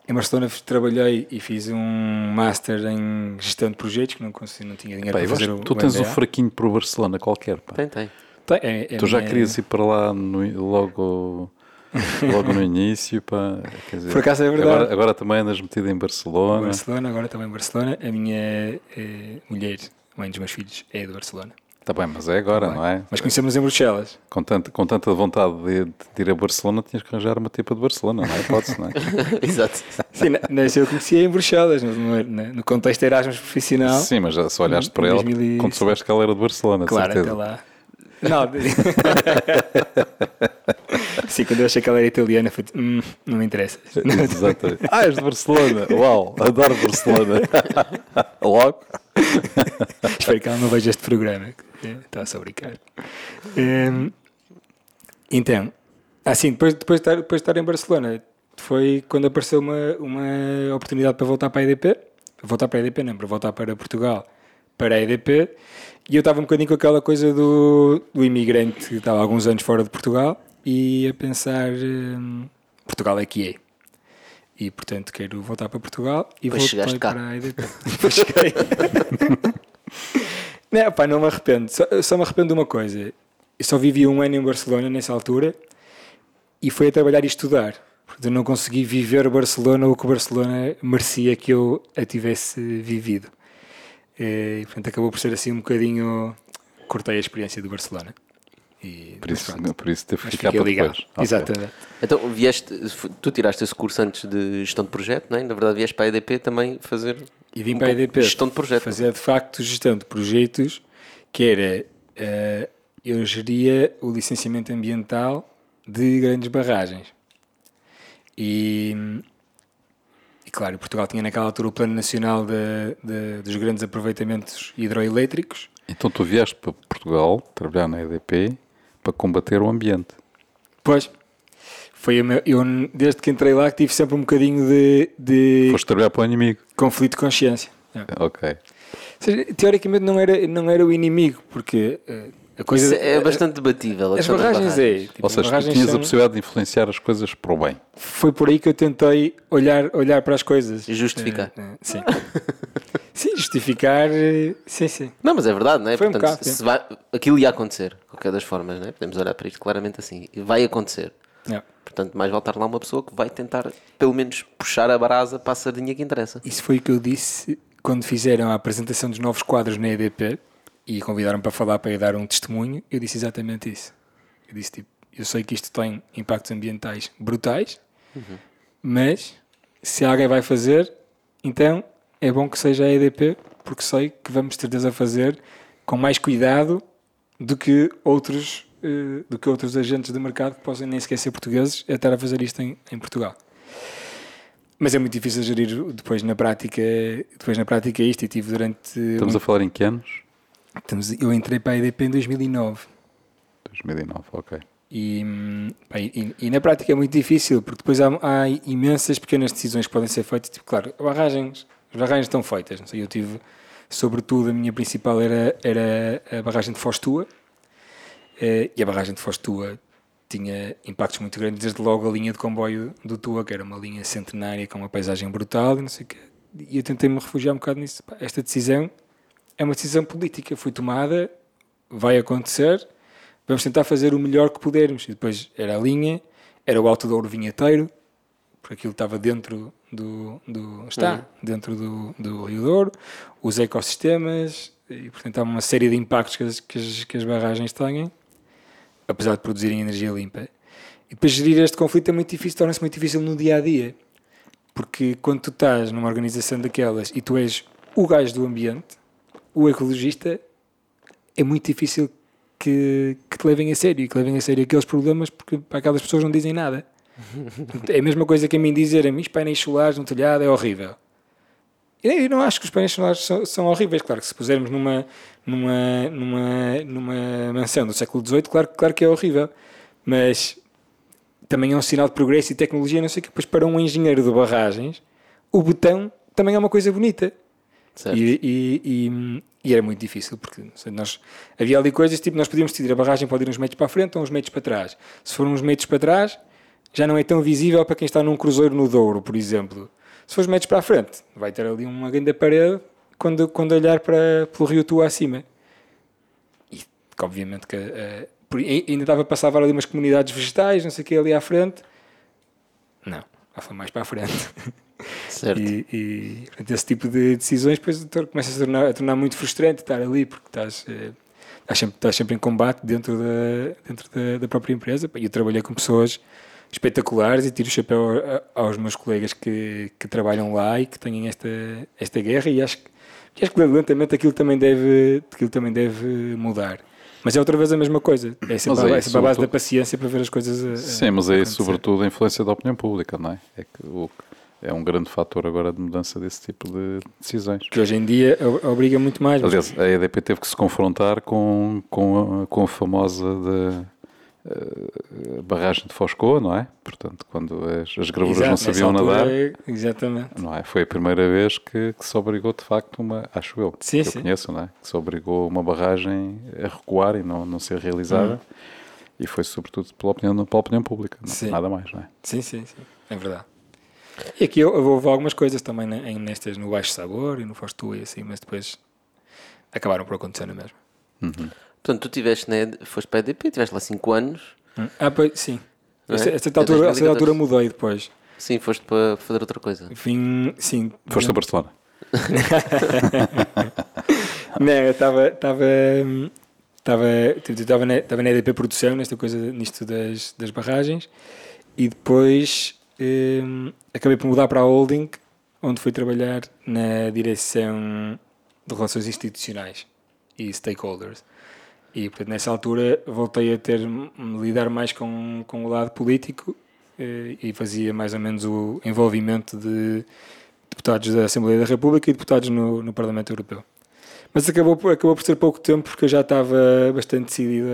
[SPEAKER 1] Em Barcelona trabalhei e fiz um Master em Gestão de Projetos, que não, consegui, não tinha dinheiro para fazer o
[SPEAKER 2] tu
[SPEAKER 1] o
[SPEAKER 2] tens um
[SPEAKER 1] MBA.
[SPEAKER 2] fraquinho para o Barcelona qualquer. Pá.
[SPEAKER 3] Tem, tem.
[SPEAKER 1] Tem, é- é
[SPEAKER 2] Tu já
[SPEAKER 1] minha-
[SPEAKER 2] querias ir para lá no- logo, logo no início. Pá. Quer dizer,
[SPEAKER 1] Por acaso é verdade.
[SPEAKER 2] Agora, agora também andas metido em Barcelona.
[SPEAKER 1] Barcelona, agora também em Barcelona. A minha eh, mulher, mãe dos meus filhos, é de Barcelona.
[SPEAKER 2] Está bem, mas é agora, não é?
[SPEAKER 1] Mas conhecemos em Bruxelas.
[SPEAKER 2] Com tanta, com tanta vontade de, de ir a Barcelona, tinhas que arranjar uma tipa de Barcelona, não é? Pode-se, não é?
[SPEAKER 3] Exato.
[SPEAKER 1] Sim, mas eu conhecia em Bruxelas, no, no, no contexto Erasmus profissional.
[SPEAKER 2] Sim, mas já só olhaste para ela
[SPEAKER 1] 2000 e-
[SPEAKER 2] quando soubeste que ela era de Barcelona, de
[SPEAKER 1] claro,
[SPEAKER 2] certeza.
[SPEAKER 1] até lá. Não, Sim, quando eu achei que ela era italiana, foi hum, não me interessa.
[SPEAKER 2] Exatamente. Ah, és de Barcelona! Uau, adoro Barcelona! Logo?
[SPEAKER 1] Espero que ela não veja este programa. Está só a brincar. Hum, então, assim, depois, depois, de estar, depois de estar em Barcelona, foi quando apareceu uma, uma oportunidade para voltar para a EDP. Voltar para a EDP, não, para voltar para Portugal, para a EDP. E eu estava um bocadinho com aquela coisa do, do imigrante que estava há alguns anos fora de Portugal e a pensar: hum, Portugal é que é. E portanto quero voltar para Portugal e voltei
[SPEAKER 3] chegaste cá.
[SPEAKER 1] para a EDP. Depois cheguei. Não, pá, não me arrependo. Só, só me arrependo de uma coisa. Eu só vivi um ano em Barcelona nessa altura e foi a trabalhar e estudar. Portanto, eu não consegui viver Barcelona o que Barcelona merecia que eu a tivesse vivido. E, portanto, acabou por ser assim um bocadinho. Cortei a experiência do Barcelona. E,
[SPEAKER 2] Por isso,
[SPEAKER 1] pronto,
[SPEAKER 2] por isso teve que ficar para
[SPEAKER 1] ligado.
[SPEAKER 2] depois. Ok.
[SPEAKER 1] Exatamente.
[SPEAKER 3] Então, vieste, tu tiraste esse curso antes de gestão de projeto, não é? Na verdade, vieste para a EDP também fazer
[SPEAKER 1] E vim
[SPEAKER 3] um
[SPEAKER 1] para a EDP
[SPEAKER 3] gestão de projeto.
[SPEAKER 1] fazer de facto gestão de projetos, que era eh, eu geria o licenciamento ambiental de grandes barragens. E, e claro, Portugal tinha naquela altura o Plano Nacional de- de- dos grandes aproveitamentos hidroelétricos.
[SPEAKER 2] Então tu vieste para Portugal trabalhar na EDP para combater o ambiente.
[SPEAKER 1] Pois, foi meu- eu, desde que entrei lá, que tive sempre um bocadinho de, de
[SPEAKER 2] Foste trabalhar para o inimigo.
[SPEAKER 1] conflito de consciência. É.
[SPEAKER 2] Ok.
[SPEAKER 1] Ou seja, teoricamente não era, não era o inimigo, porque eh, a coisa
[SPEAKER 3] Isso é bastante debatível. a
[SPEAKER 1] As
[SPEAKER 3] das
[SPEAKER 1] barragens é. tipo,
[SPEAKER 2] Ou seja, tu
[SPEAKER 1] barragens
[SPEAKER 2] tinhas a
[SPEAKER 1] são-
[SPEAKER 2] possibilidade de influenciar as coisas para o bem.
[SPEAKER 1] Foi por aí que eu tentei olhar, olhar para as coisas.
[SPEAKER 3] E justificar.
[SPEAKER 1] Eh, eh, sim. sim, justificar. eh, Sim, sim.
[SPEAKER 3] Não, mas é verdade, não é?
[SPEAKER 1] Foi um
[SPEAKER 3] Portanto,
[SPEAKER 1] bocado, sim.
[SPEAKER 3] se vai, aquilo ia acontecer, de qualquer das formas, não é? Podemos olhar para isto claramente assim. Vai acontecer.
[SPEAKER 1] Yeah.
[SPEAKER 3] Portanto, mais voltar lá uma pessoa que vai tentar, pelo menos, puxar a brasa para a sardinha que interessa.
[SPEAKER 1] Isso foi o que eu disse quando fizeram a apresentação dos novos quadros na EDP e convidaram para falar para ir dar um testemunho. Eu disse exatamente isso. Eu disse tipo, eu sei que isto tem impactos ambientais brutais, mas se alguém vai fazer, então é bom que seja a EDP, porque sei que vamos ter certeza fazer com mais cuidado do que outros eh, do que outros agentes de mercado que possam nem sequer ser portugueses a estar a fazer isto em, em Portugal. Mas é muito difícil gerir depois na prática, depois na prática isto e tive durante
[SPEAKER 2] Estamos
[SPEAKER 1] um-
[SPEAKER 2] a falar em que anos?
[SPEAKER 1] Estamos- eu entrei para a EDP em 2009
[SPEAKER 2] 2009, ok.
[SPEAKER 1] e, e- e na prática é muito difícil porque depois há, há imensas pequenas decisões que podem ser feitas, tipo, claro, barragens, as barragens estão feitas, não sei, eu tive sobretudo a minha principal era, era a barragem de Fostua eh, e a barragem de Fostua tinha impactos muito grandes, desde logo a linha de comboio do Tua, que era uma linha centenária com uma paisagem brutal e não sei o quê. E eu tentei-me refugiar um bocado nisso. Esta decisão é uma decisão política, foi tomada, vai acontecer, vamos tentar fazer o melhor que pudermos. E depois era a linha, era o Alto Douro Vinheteiro, porque aquilo estava dentro do. do está dentro do, do Rio Douro, os ecossistemas, e portanto há uma série de impactos que as, que as, que as barragens têm, apesar de produzirem energia limpa. E depois gerir este conflito é muito difícil, torna-se muito difícil no dia a dia. Porque quando tu estás numa organização daquelas e tu és o gajo do ambiente, o ecologista, é muito difícil que, que te levem a sério e que levem a sério aqueles problemas porque para aquelas pessoas não dizem nada. É a mesma coisa que a mim dizerem os painéis solares no telhado é horrível. Eu não acho que os painéis solares são, são, horríveis. Claro que se pusermos numa, numa, numa, numa mansão do século XVIII, claro, claro que é horrível. Mas também é um sinal de progresso e tecnologia, não sei o que. Depois, para um engenheiro de barragens, o botão também é uma coisa bonita. E, e, e, e, era muito difícil, porque sei, nós, havia ali coisas tipo: nós podíamos decidir a barragem pode ir uns metros para a frente ou uns metros para trás. Se for uns metros para trás, já não é tão visível para quem está num cruzeiro no Douro, por exemplo. Se for uns metros para a frente, vai ter ali uma grande parede quando, quando olhar para, pelo rio Tua acima. E obviamente que uh, ainda estava a passar ali umas comunidades vegetais, não sei o que, ali à frente. Não, lá foi mais para a frente.
[SPEAKER 3] Certo.
[SPEAKER 1] E, e portanto, esse tipo de decisões depois começa a tornar, a tornar muito frustrante estar ali, porque estás, eh, estás, sempre, estás sempre em combate dentro da, dentro da, da própria empresa. E eu trabalhei com pessoas espetaculares e tiro o chapéu aos meus colegas que, que trabalham lá e que têm esta, esta guerra e acho, acho que lentamente aquilo também deve, aquilo também deve mudar. Mas é outra vez a mesma coisa. É sempre, é, a, sempre a base da paciência para ver as coisas. A,
[SPEAKER 2] Sim, mas é sobretudo a influência da opinião pública, não é? É que o, é um grande fator agora de mudança desse tipo de decisões.
[SPEAKER 1] Que hoje em dia obriga muito mais.
[SPEAKER 2] Aliás, a EDP teve que se confrontar com, com, a, com a famosa de, uh, barragem de Foscoa, não é? Portanto, quando as, as gravuras Exato, não sabiam nadar. É,
[SPEAKER 1] exatamente.
[SPEAKER 2] Não é? Foi a primeira vez que, que, se obrigou, de facto, uma. Acho eu.
[SPEAKER 1] Sim,
[SPEAKER 2] que
[SPEAKER 1] sim.
[SPEAKER 2] eu conheço, não é? Que se obrigou uma barragem a recuar e não, não ser realizada. Hum. E foi sobretudo pela opinião, pela opinião pública, nada mais, não é?
[SPEAKER 1] Sim, sim, sim. É verdade. E aqui eu, eu vou ver algumas coisas também né, nestas, no Baixo Sabor e no Fostu e assim, mas depois acabaram por acontecer na mesma.
[SPEAKER 2] Uhum.
[SPEAKER 3] Portanto, tu tiveste, né, foste para a EDP, tiveste lá 5 anos.
[SPEAKER 1] Hum. Ah, pois, sim. É? Esta, esta, altura, esta altura mudei depois.
[SPEAKER 3] Sim, foste para fazer outra coisa.
[SPEAKER 1] Vim, sim.
[SPEAKER 2] Foste a Barcelona.
[SPEAKER 1] Não, eu estava estava estava estava na, estava na EDP Produção, nesta coisa, nisto das, das barragens, e depois um, acabei por mudar para a holding, onde fui trabalhar na direção de relações institucionais e stakeholders. E portanto, nessa altura voltei a ter lidar mais com, com o lado político eh, e fazia mais ou menos o envolvimento de deputados da Assembleia da República e deputados no, no Parlamento Europeu. Mas acabou por, acabou por ser pouco tempo porque eu já estava bastante decidido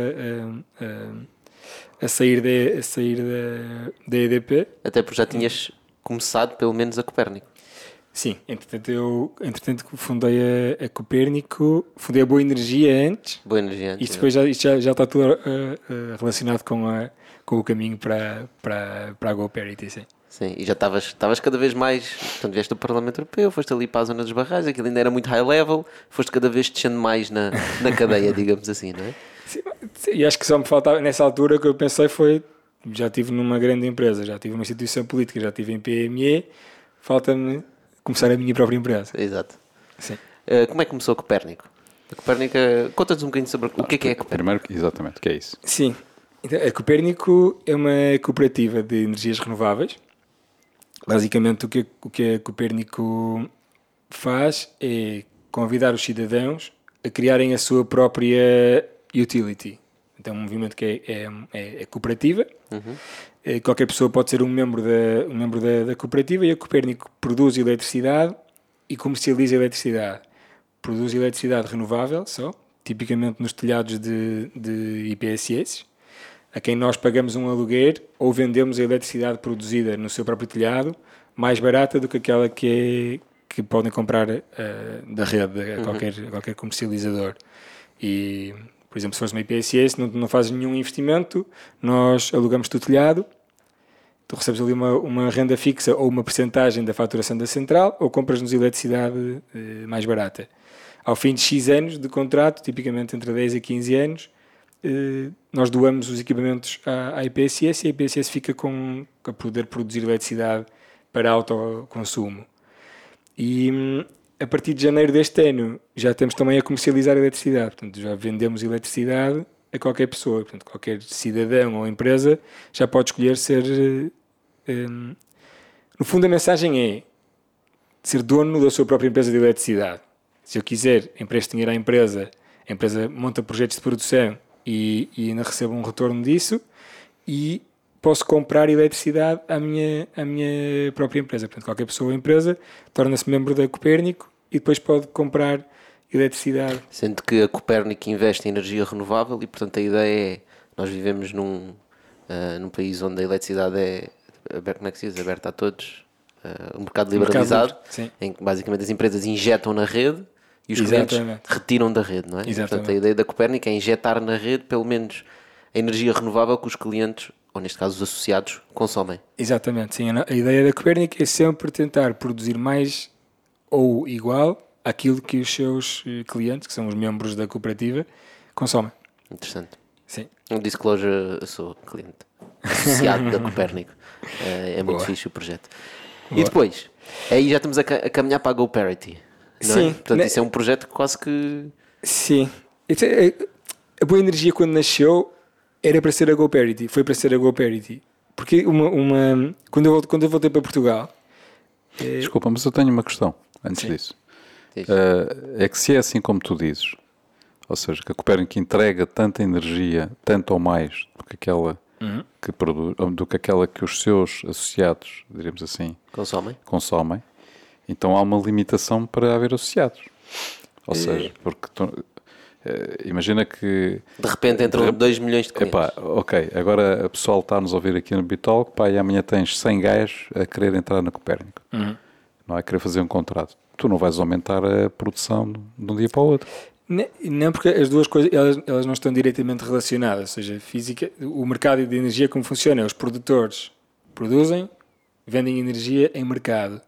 [SPEAKER 1] a, a, a sair, de, a sair da, da EDP.
[SPEAKER 3] Até porque já tinhas começado, pelo menos, a Copérnico.
[SPEAKER 1] Sim, entretanto eu entretanto fundei a, a Copérnico, fundei a Boa Energia antes.
[SPEAKER 3] Boa Energia antes.
[SPEAKER 1] Isto depois já, isto já, já está tudo uh, uh, relacionado com, a, com o caminho para, para, para a GoParity, sim.
[SPEAKER 3] Sim, e já estavas cada vez mais. Portanto, vieste do Parlamento Europeu, foste ali para a zona dos barragens, aquilo ainda era muito high level, foste cada vez descendo mais na, na cadeia, digamos assim, não é?
[SPEAKER 1] Sim, e acho que só me faltava, nessa altura, o que eu pensei foi: já estive numa grande empresa, já tive numa instituição política, já estive em PME, falta-me começar a minha própria empresa.
[SPEAKER 3] Exato.
[SPEAKER 1] Sim.
[SPEAKER 3] Uh, como é que começou a Copérnico? A Copérnico, conta-nos um bocadinho sobre o que é que é Copérnico.
[SPEAKER 2] Primeiro, exatamente, o que é isso?
[SPEAKER 1] Sim. Então, a Copérnico é uma cooperativa de energias renováveis. Basicamente, o que, o que a Copérnico faz é convidar os cidadãos a criarem a sua própria utility. É um movimento que é, é, é, é cooperativa.
[SPEAKER 3] Uhum.
[SPEAKER 1] Qualquer pessoa pode ser um membro, da, um membro da, da cooperativa e a Copérnico produz eletricidade e comercializa eletricidade. Produz eletricidade renovável só, tipicamente nos telhados de, de IPSS, a quem nós pagamos um aluguer ou vendemos a eletricidade produzida no seu próprio telhado mais barata do que aquela que, é, que podem comprar uh, da rede a uhum. qualquer, a qualquer comercializador. E por exemplo, se fores uma IPSS, não, não fazes nenhum investimento, nós alugamos o telhado, tu recebes ali uma, uma renda fixa ou uma percentagem da faturação da central, ou compras-nos eletricidade eh, mais barata. Ao fim de X anos de contrato, tipicamente entre 10 e 15 anos, eh, nós doamos os equipamentos à, à IPSS e a IPSS fica com a poder produzir eletricidade para autoconsumo. E hum, a partir de janeiro deste ano já temos também a comercializar a eletricidade, portanto já vendemos eletricidade a qualquer pessoa, portanto qualquer cidadão ou empresa já pode escolher ser um, No fundo, a mensagem é ser dono da sua própria empresa de eletricidade. Se eu quiser, empresto dinheiro à empresa, a empresa monta projetos de produção e, e ainda recebo um retorno disso e posso comprar eletricidade à minha, à minha própria empresa. Portanto, qualquer pessoa ou empresa torna-se membro da Copérnico e depois pode comprar eletricidade.
[SPEAKER 3] Sendo que a Copérnico investe em energia renovável e, portanto, a ideia é nós vivemos num, uh, num país onde a eletricidade é aberta, como é que se diz? aberta a todos, uh, um mercado liberalizado,
[SPEAKER 1] livre,
[SPEAKER 3] em que basicamente as empresas injetam na rede e os
[SPEAKER 1] Exatamente.
[SPEAKER 3] clientes retiram da rede, não é?
[SPEAKER 1] Exatamente.
[SPEAKER 3] Portanto, a ideia da Copérnico é injetar na rede pelo menos a energia renovável que os clientes, ou neste caso os associados, consomem.
[SPEAKER 1] Exatamente, sim. A ideia da Copérnico é sempre tentar produzir mais ou igual àquilo que os seus eh, clientes, que são os membros da cooperativa, consomem.
[SPEAKER 3] Interessante.
[SPEAKER 1] Sim.
[SPEAKER 3] Um disclosure, eu sou cliente associado da Copérnico. É, é muito
[SPEAKER 1] Boa.
[SPEAKER 3] fixe o projeto. E
[SPEAKER 1] Boa.
[SPEAKER 3] depois, aí já estamos a, ca- a caminhar para a GoParity. É?
[SPEAKER 1] Sim.
[SPEAKER 3] Portanto,
[SPEAKER 1] Ne-
[SPEAKER 3] isso é um projeto que quase que.
[SPEAKER 1] Sim. Isso é- A boa energia quando nasceu era para ser a GoParity, foi para ser a GoParity. Porque uma, uma, quando, eu, voltei- quando eu voltei para Portugal,
[SPEAKER 2] Desculpa, mas eu tenho uma questão antes
[SPEAKER 1] Sim.
[SPEAKER 2] disso. Eh, é que se é assim como tu dizes, ou seja, que a Copérnico entrega tanta energia, tanto ou mais do que aquela que produz, do que aquela que os seus associados, diríamos assim,
[SPEAKER 3] Consomem.
[SPEAKER 2] consomem, então há uma limitação para haver associados. Ou seja, porque tu- eh, imagina que
[SPEAKER 3] De repente entram 2 milhões de clientes.
[SPEAKER 2] Epá, ok, agora a pessoal está-nos a ouvir aqui no Bitalk, pá, e amanhã tens 100 gajos a querer entrar na Copérnico. Não é? Querer fazer um contrato. Tu não vais aumentar a produção de um dia para o outro.
[SPEAKER 1] Não, porque as duas coisas elas, elas não estão diretamente relacionadas. Ou seja, física, o mercado de energia, como funciona? Os produtores produzem, vendem energia em mercado.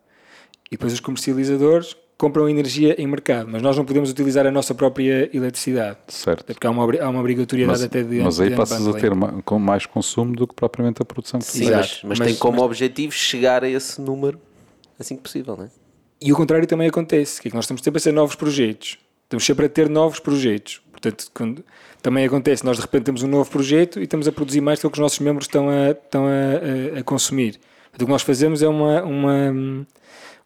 [SPEAKER 1] E depois os comercializadores compram energia em mercado. Mas nós não podemos utilizar a nossa própria eletricidade.
[SPEAKER 2] Certo.
[SPEAKER 1] Até porque há uma, há uma obrigatoriedade
[SPEAKER 2] Mas,
[SPEAKER 1] até de
[SPEAKER 2] mas aí
[SPEAKER 1] de
[SPEAKER 2] passas a ter ma- com mais consumo do que propriamente a produção que
[SPEAKER 3] Sim, mas, mas
[SPEAKER 1] Mas-
[SPEAKER 3] tem como
[SPEAKER 1] mas-
[SPEAKER 3] objetivo chegar a esse número assim que possível, não é?
[SPEAKER 1] E o contrário também acontece, que é que nós estamos sempre a ser novos projetos. Estamos sempre a ter novos projetos. Portanto, quando, também acontece, nós de repente temos um novo projeto e estamos a produzir mais do que os nossos membros estão a, estão a, a- a consumir. Portanto, o que nós fazemos é uma, uma-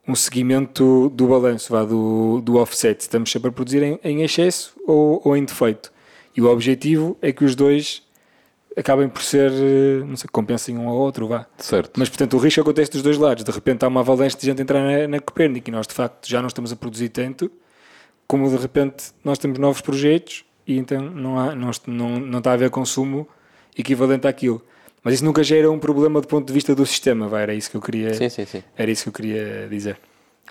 [SPEAKER 1] um seguimento do balanço, vá, do, do offset. Estamos sempre a produzir em, em excesso ou, ou em defeito. E o objetivo é que os dois acabem por ser, eh, não sei, compensem um ao outro, vá.
[SPEAKER 2] Certo.
[SPEAKER 1] Mas, portanto, o risco acontece dos dois lados. De repente há uma avalanche de gente entrar na, na Copérnico e nós, de facto, já não estamos a produzir tanto, como de repente nós temos novos projetos e então não, há, não, não, não está a haver consumo equivalente àquilo. Mas isso nunca gera um problema do ponto de vista do sistema, vai, era isso que eu queria,
[SPEAKER 3] Sim, sim, sim.
[SPEAKER 1] era isso que eu queria dizer.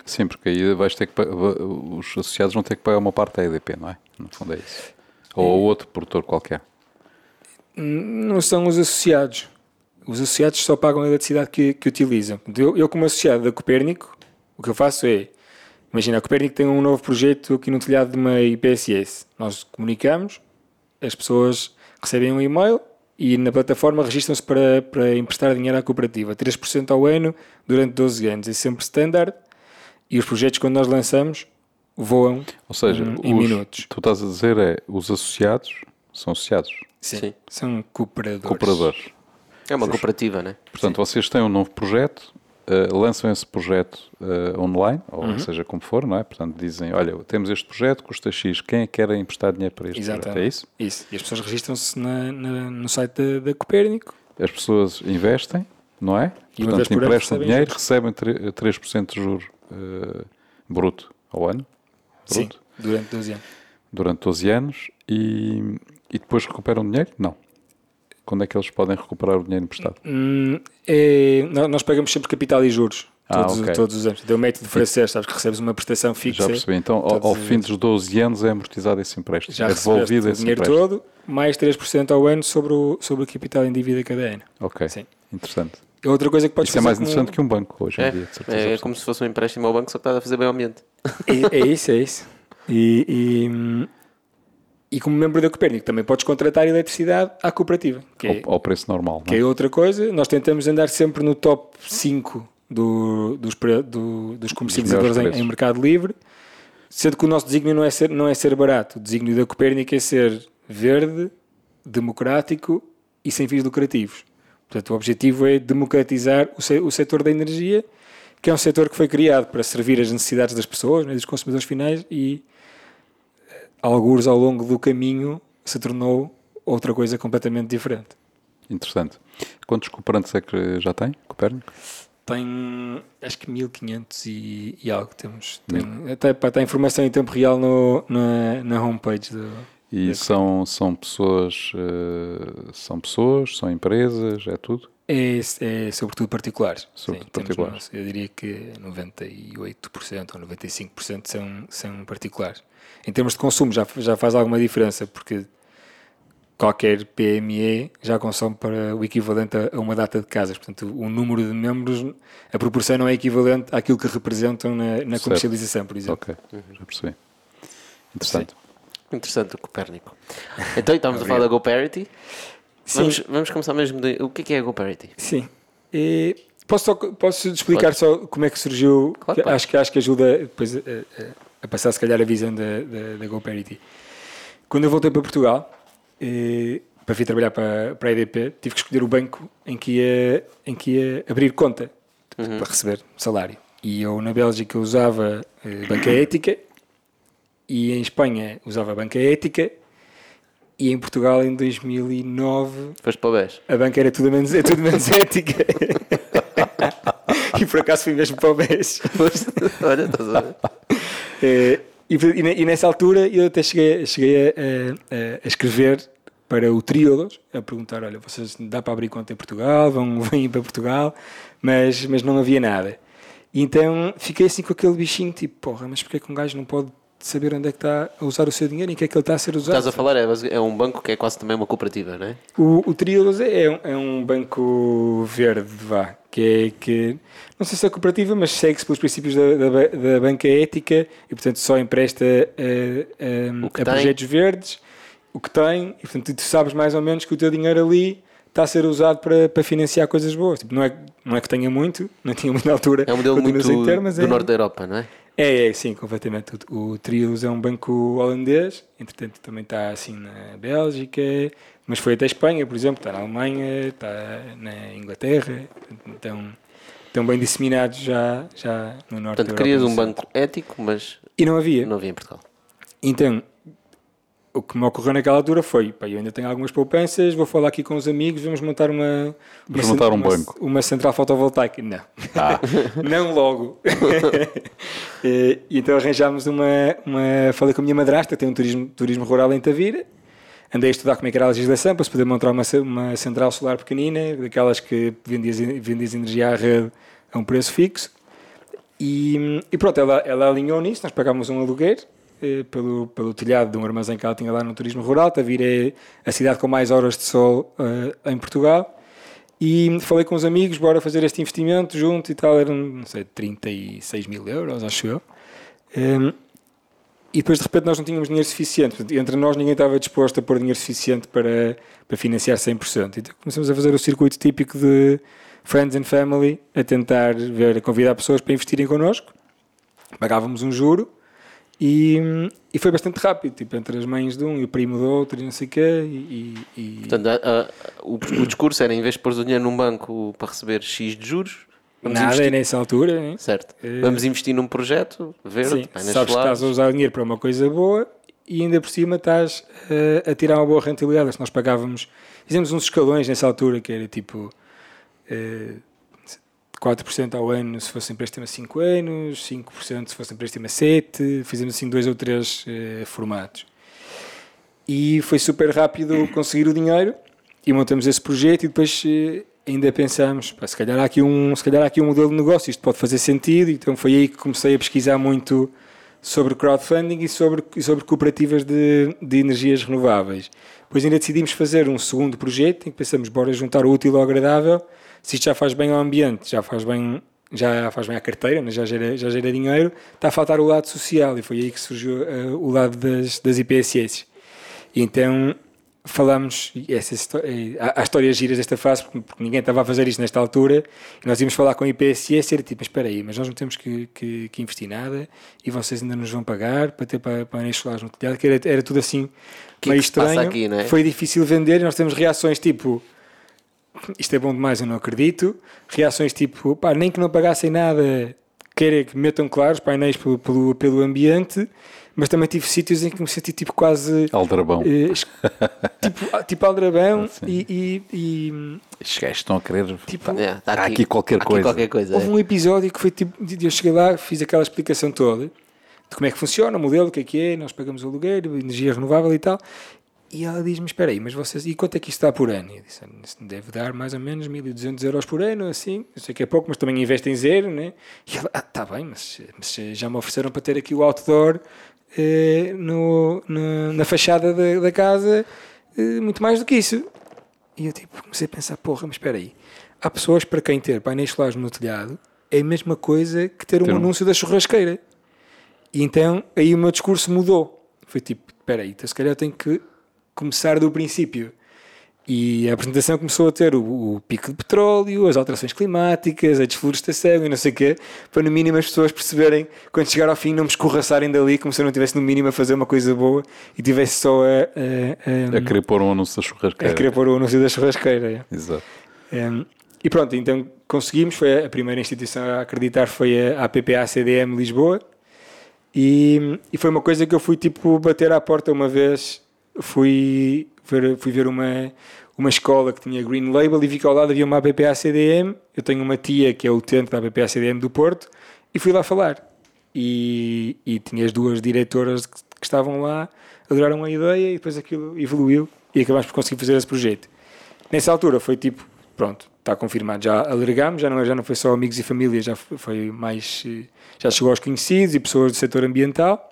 [SPEAKER 2] Sim, porque aí vais ter que os associados vão ter que pagar uma parte da EDP, não é? No fundo é isso. Ou a outro produtor qualquer.
[SPEAKER 1] Não são os associados. Os associados só pagam a eletricidade que, que utilizam. Eu, eu, como associado da Copérnico, o que eu faço é, imagina, a Copérnico tem um novo projeto aqui no telhado de uma IPSS. Nós comunicamos, as pessoas recebem um e-mail e na plataforma registram-se para, para emprestar dinheiro à cooperativa. 3% ao ano durante 12 anos. É sempre standard e os projetos, quando nós lançamos, voam
[SPEAKER 2] Ou seja,
[SPEAKER 1] hum, em
[SPEAKER 2] os-
[SPEAKER 1] minutos.
[SPEAKER 2] tu estás a dizer é os associados são associados,
[SPEAKER 1] Sim.
[SPEAKER 3] Sim.
[SPEAKER 1] São cooperadores.
[SPEAKER 2] cooperadores.
[SPEAKER 3] É uma cooperativa, né?
[SPEAKER 2] Portanto, vocês têm um novo projeto, eh, lançam esse projeto eh, online, ou
[SPEAKER 1] Uhum.
[SPEAKER 2] seja como for, não é? Portanto, dizem: olha, temos este projeto, custa X, quem é que quer emprestar dinheiro para este
[SPEAKER 1] Exatamente.
[SPEAKER 2] projeto? É isso?
[SPEAKER 1] Isso. E as pessoas registram-se no site da, Copérnico.
[SPEAKER 2] As pessoas investem, não é?
[SPEAKER 1] E
[SPEAKER 2] Portanto,
[SPEAKER 1] por
[SPEAKER 2] emprestam
[SPEAKER 1] recebem
[SPEAKER 2] dinheiro,
[SPEAKER 1] juros.
[SPEAKER 2] recebem tre- 3% de juros eh, bruto ao ano,
[SPEAKER 1] Sim,
[SPEAKER 2] bruto,
[SPEAKER 1] durante 12 anos.
[SPEAKER 2] durante 12 anos, e, e depois recuperam dinheiro? Não. Quando é que eles podem recuperar o dinheiro emprestado?
[SPEAKER 1] Hum, é- nó- nós pagamos sempre capital e juros.
[SPEAKER 2] Ah,
[SPEAKER 1] Todos,
[SPEAKER 2] ok.
[SPEAKER 1] todos os anos. Deu método francês, sabes que recebes uma prestação fixa.
[SPEAKER 2] Já percebi. Então, ao, ao fim dos 12 anos é amortizado esse empréstimo.
[SPEAKER 1] Já
[SPEAKER 2] é devolvido
[SPEAKER 1] o
[SPEAKER 2] esse
[SPEAKER 1] dinheiro
[SPEAKER 2] empréstimo.
[SPEAKER 1] todo, mais 3% ao ano sobre o, sobre o capital em dívida cada ano.
[SPEAKER 2] Ok,
[SPEAKER 1] Sim.
[SPEAKER 2] interessante.
[SPEAKER 1] É outra coisa que podes
[SPEAKER 2] Isso é
[SPEAKER 1] fazer
[SPEAKER 2] mais
[SPEAKER 1] como-
[SPEAKER 2] interessante que um banco hoje em
[SPEAKER 3] É,
[SPEAKER 2] dia, de certeza.
[SPEAKER 3] é,
[SPEAKER 2] absoluta.
[SPEAKER 3] como se fosse um empréstimo ao banco, só que estás a fazer bem ao ambiente.
[SPEAKER 1] É, é isso, é isso. E, e, como membro da Copérnico também podes contratar eletricidade à cooperativa. Que é,
[SPEAKER 2] ao, ao preço normal, não
[SPEAKER 1] Que
[SPEAKER 2] é?
[SPEAKER 1] é outra coisa, nós tentamos andar sempre no top 5 do- dos, do- dos comercializadores em, em mercado livre, sendo que o nosso desígnio não é ser, não é ser barato. O desígnio da Copérnica é ser verde, democrático e sem fins lucrativos. Portanto, o objetivo é democratizar o, se, o setor da energia, que é um setor que foi criado para servir as necessidades das pessoas, né, dos consumidores finais, e alguns ao longo do caminho se tornou outra coisa completamente diferente.
[SPEAKER 2] Interessante. Quantos cooperantes é que já tem, Copérnico?
[SPEAKER 1] Tem, acho que 1500 e, e algo temos. Tem, até para a informação em tempo real no, na, na homepage do,
[SPEAKER 2] e são, são pessoas, uh, são pessoas, são empresas, é tudo?
[SPEAKER 1] É, é sobretudo particulares.
[SPEAKER 2] Sobretudo Sim, particulares.
[SPEAKER 1] Temos, eu diria que 98% ou 95% são, são particulares. Em termos de consumo já, já faz alguma diferença, porque qualquer PME já consome para o equivalente a uma data de casas. Portanto, o número de membros, a proporção não é equivalente àquilo que representam na, na comercialização, por exemplo.
[SPEAKER 2] Ok, já percebi. Interessante. Sim.
[SPEAKER 3] Interessante o Copérnico. Então, estamos a falar da GoParity. Vamos, vamos começar mesmo. De, o que é, que é a GoParity?
[SPEAKER 1] Sim. E posso, só, posso explicar só como é que surgiu? Claro, acho, que, acho que ajuda depois a, a, a, passar, se calhar, a visão da, da, da GoParity. Quando eu voltei para Portugal, e, para vir trabalhar para, para a EDP, tive que escolher o banco em que ia, em que ia abrir conta uhum. para receber salário. E eu, na Bélgica, usava eh, banca ética e em Espanha usava a banca ética e em Portugal em 2009
[SPEAKER 3] Foste para o BES.
[SPEAKER 1] a banca era tudo menos, é tudo menos ética e por acaso fui mesmo para o BES
[SPEAKER 3] olha, estás a ver
[SPEAKER 1] e, e, nessa altura eu até cheguei, cheguei a, a, a escrever para o Triodos a perguntar, olha, vocês dá para abrir conta em Portugal, vão, vêm para Portugal? Mas, mas não havia nada. E então fiquei assim com aquele bichinho tipo, porra, mas porquê que um gajo não pode de saber onde é que está a usar o seu dinheiro e em que é que ele está a ser usado.
[SPEAKER 3] Estás a falar, é, é um banco que é quase também uma cooperativa, não é?
[SPEAKER 1] O, o Triodos é, um, é um banco verde, vá, que é que, não sei se é cooperativa, mas segue-se pelos princípios da, da, da, banca ética e, portanto, só empresta a, a, a projetos verdes o que tem e, portanto, tu sabes mais ou menos que o teu dinheiro ali está a ser usado para, para financiar coisas boas. Tipo, não, é, não é que tenha muito, não tinha muita altura.
[SPEAKER 3] É um modelo muito do é, norte da Europa, não é?
[SPEAKER 1] É, é, sim, completamente. O, o Trios é um banco holandês, entretanto também está assim na Bélgica, mas foi até Espanha, por exemplo, está na Alemanha, está na Inglaterra, então estão bem disseminados já, já no norte
[SPEAKER 3] Portanto, querias um banco ético, mas
[SPEAKER 1] e não havia.
[SPEAKER 3] Não havia em Portugal.
[SPEAKER 1] Então, o que me ocorreu naquela altura foi, pá, eu ainda tenho algumas poupanças, vou falar aqui com os amigos, vamos montar uma...
[SPEAKER 2] Vamos montar um
[SPEAKER 1] uma,
[SPEAKER 2] banco.
[SPEAKER 1] Uma central fotovoltaica. Não. Ah. não logo. e, então arranjámos uma, uma... Falei com a minha madrasta, tem um turismo, turismo rural em Tavira, andei a estudar como é que era a legislação para se poder montar uma, uma central solar pequenina, daquelas que vendias, vendias energia à rede a um preço fixo. E, e pronto, ela, ela alinhou nisso, nós pagávamos um aluguer, eh, pelo, pelo telhado de um armazém que ela tinha lá no turismo rural. Tavira é a cidade com mais horas de sol uh, em Portugal. E falei com os amigos, bora fazer este investimento junto e tal. Eram, não sei, 36 mil euros, acho eu. Um, ehm, e depois de repente nós não tínhamos dinheiro suficiente. Entre nós ninguém estava disposto a pôr dinheiro suficiente para, para financiar 100%. Então começamos a fazer o circuito típico de friends and family, a tentar ver, a convidar pessoas para investirem connosco. Pagávamos um juro e, e foi bastante rápido, tipo, entre as mães de um e o primo do outro e não sei o quê. E, e...
[SPEAKER 3] Portanto, a, a, o, o, discurso era, em vez de pôr o dinheiro num banco para receber X de juros...
[SPEAKER 1] Nada, investir... nessa altura. Hein?
[SPEAKER 3] Certo. É... Vamos investir num projeto verde,
[SPEAKER 1] Sim, sabes que estás a usar o dinheiro para uma coisa boa e ainda por cima estás a, a tirar uma boa rentabilidade. Nós pagávamos... Fizemos uns escalões nessa altura que era tipo... Uh, 4% ao ano se fosse empréstimo a 5 anos, 5% se fosse empréstimo a 7, fizemos assim dois ou três eh, formatos. E foi super rápido conseguir o dinheiro e montamos esse projeto e depois eh, ainda pensamos, pá, se, calhar há aqui um, se calhar aqui um modelo de negócio, isto pode fazer sentido, então foi aí que comecei a pesquisar muito sobre crowdfunding e sobre, e sobre cooperativas de, de energias renováveis. Depois ainda decidimos fazer um segundo projeto em que pensamos, bora juntar o útil ao agradável se isto já faz bem ao ambiente, já faz bem, já faz bem à carteira, mas já gera, já gera dinheiro, está a faltar o lado social e foi aí que surgiu uh, o lado das, das IPSS. E então falamos, essa história, há, histórias giras desta fase, porque, porque, ninguém estava a fazer isto nesta altura, e nós íamos falar com a IPSS e era tipo, mas espera aí, mas nós não temos que, que, que, investir nada e vocês ainda nos vão pagar para ter para, para solares no telhado, que era, era tudo assim
[SPEAKER 3] que
[SPEAKER 1] meio
[SPEAKER 3] que
[SPEAKER 1] estranho.
[SPEAKER 3] Aqui, é?
[SPEAKER 1] Foi difícil vender e nós temos reações tipo isto é bom demais, eu não acredito. Reações tipo, pá, nem que não pagassem nada, queira que metam claros painéis pelo, pelo, pelo ambiente, mas também tive sítios em que me senti tipo quase.
[SPEAKER 2] Aldrabão.
[SPEAKER 1] eh, tipo, tipo Aldrabão e, e- e
[SPEAKER 2] Estes gajos estão a querer.
[SPEAKER 1] tipo,
[SPEAKER 3] É, tá
[SPEAKER 2] Há aqui qualquer
[SPEAKER 3] há
[SPEAKER 2] coisa.
[SPEAKER 3] qualquer coisa.
[SPEAKER 1] Houve
[SPEAKER 3] é.
[SPEAKER 1] um episódio que foi tipo, eu cheguei lá, fiz aquela explicação toda de como é que funciona o modelo, o que é que é, nós pagamos o aluguer, energia renovável e tal. E ela diz-me: Espera aí, mas vocês, e quanto é que isto dá por ano? E eu disse: deve dar mais ou menos 1200 euros por ano, assim. Eu sei que é pouco, mas também investem em zero, né? E ela: Ah, tá bem, mas, mas já me ofereceram para ter aqui o outdoor eh, no, na, na fachada da, da casa, eh, muito mais do que isso. E eu tipo, comecei a pensar, porra, mas espera aí. Há pessoas para quem ter painéis solares no telhado é a mesma coisa que ter um
[SPEAKER 2] Ter um-
[SPEAKER 1] anúncio da churrasqueira. E então aí o meu discurso mudou. Foi tipo, espera aí, então se calhar eu tenho que começar do princípio. E a apresentação começou a ter o, o pico de petróleo, as alterações climáticas, a desflorestação e não sei o quê, para no mínimo as pessoas perceberem, quando chegar ao fim, não me escorraçarem dali, como se eu não tivesse no mínimo a fazer uma coisa boa e tivesse só a, a, a,
[SPEAKER 2] A querer pôr um anúncio da churrasqueira.
[SPEAKER 1] a querer pôr o anúncio da churrasqueira. é.
[SPEAKER 2] Exato.
[SPEAKER 1] Um, e pronto, então conseguimos, foi a primeira instituição a acreditar foi a APPA CDM Lisboa e, e foi uma coisa que eu fui tipo bater à porta uma vez, fui ver, fui ver uma, uma escola que tinha Green Label e vi que ao lado havia uma APPA CDM, eu tenho uma tia que é utente da APPA CDM do Porto e fui lá falar e, e tinha as duas diretoras que, que estavam lá, adoraram a ideia e depois aquilo evoluiu e acabámos por conseguir fazer esse projeto. Nessa altura foi tipo, pronto, está confirmado, já alargámos, já não, é- já não foi só amigos e família, já foi- foi mais, eh, já chegou aos conhecidos e pessoas do setor ambiental.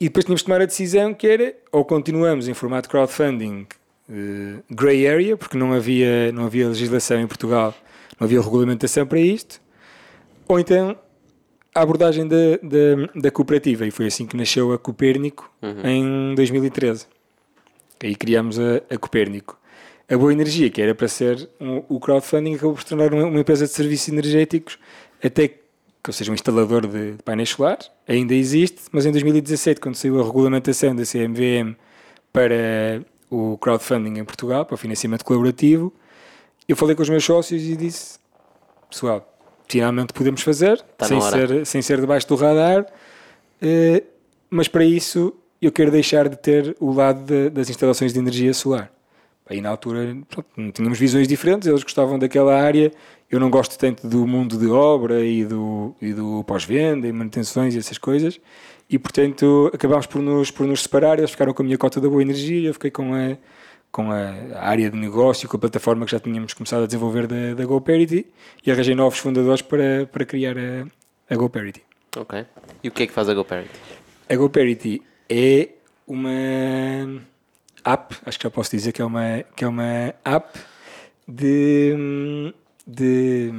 [SPEAKER 1] E depois tínhamos de tomar a decisão que era, ou continuamos em formato crowdfunding eh, grey area, porque não havia, não havia legislação em Portugal, não havia regulamentação para isto, ou então a abordagem da, da, da cooperativa, e foi assim que nasceu a Copérnico em 2013. Aí criámos a, a Copérnico. A Boa Energia, que era para ser um- o crowdfunding, acabou por se tornar uma, uma empresa de serviços energéticos, até que, ou seja, um instalador de painéis solares, ainda existe, mas em 2017, quando saiu a regulamentação da CMVM para o crowdfunding em Portugal, para o financiamento colaborativo, eu falei com os meus sócios e disse, pessoal, finalmente podemos fazer,
[SPEAKER 3] Tá
[SPEAKER 1] sem ser, sem ser debaixo do radar, eh, mas para isso eu quero deixar de ter o lado de- das instalações de energia solar. Aí na altura pronto, tínhamos visões diferentes, eles gostavam daquela área, eu não gosto tanto do mundo de obra e do, e do pós-venda e manutenções e essas coisas, e portanto acabámos por nos, por nos separar, eles ficaram com a minha cota da boa energia eu fiquei com a, com a área de negócio, com a plataforma que já tínhamos começado a desenvolver da, da GoParity e arranjei novos fundadores para, para criar a, a GoParity.
[SPEAKER 3] Ok. E o que é que faz a GoParent?
[SPEAKER 1] A GoParity é uma app, acho que já posso dizer que é uma, que é uma app de, de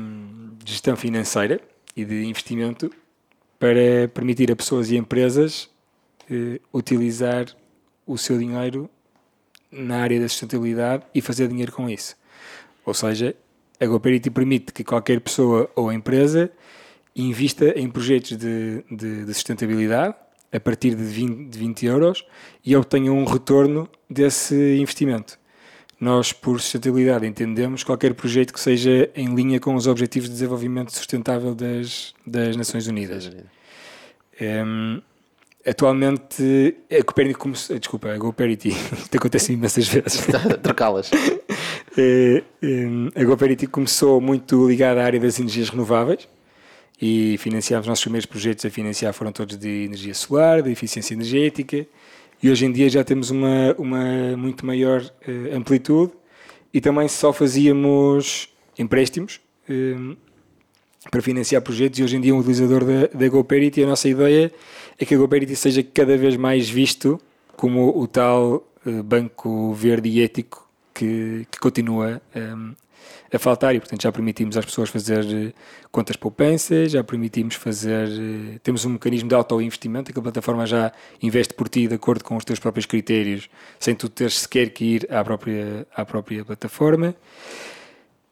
[SPEAKER 1] gestão financeira e de investimento para permitir a pessoas e empresas eh, utilizar o seu dinheiro na área da sustentabilidade e fazer dinheiro com isso. Ou seja, a GoParity permite que qualquer pessoa ou empresa invista em projetos de, de, de sustentabilidade a partir de 20, de 20 euros e obtenha um retorno desse investimento. Nós, por sustentabilidade, entendemos qualquer projeto que seja em linha com os Objetivos de Desenvolvimento Sustentável das, das Nações Unidas. Em, atualmente, a Copérnico começou, desculpa, a GoParity, isto acontece imensas vezes.
[SPEAKER 3] Trocá-las.
[SPEAKER 1] Eh, em, a GoParity começou muito ligada à área das energias renováveis e financiámos os nossos primeiros projetos a financiar foram todos de energia solar, de eficiência energética. E hoje em dia já temos uma, uma muito maior eh, amplitude. E também só fazíamos empréstimos eh, para financiar projetos. E hoje em dia um utilizador da, da GoParity a nossa ideia é que a GoParity seja cada vez mais visto como o tal eh, banco verde e ético que, que continua ehm, a faltar e portanto já permitimos às pessoas fazer eh, contas poupanças, já permitimos fazer, eh, temos um mecanismo de autoinvestimento, que a plataforma já investe por ti de acordo com os teus próprios critérios, sem tu teres sequer que ir à própria, à própria plataforma.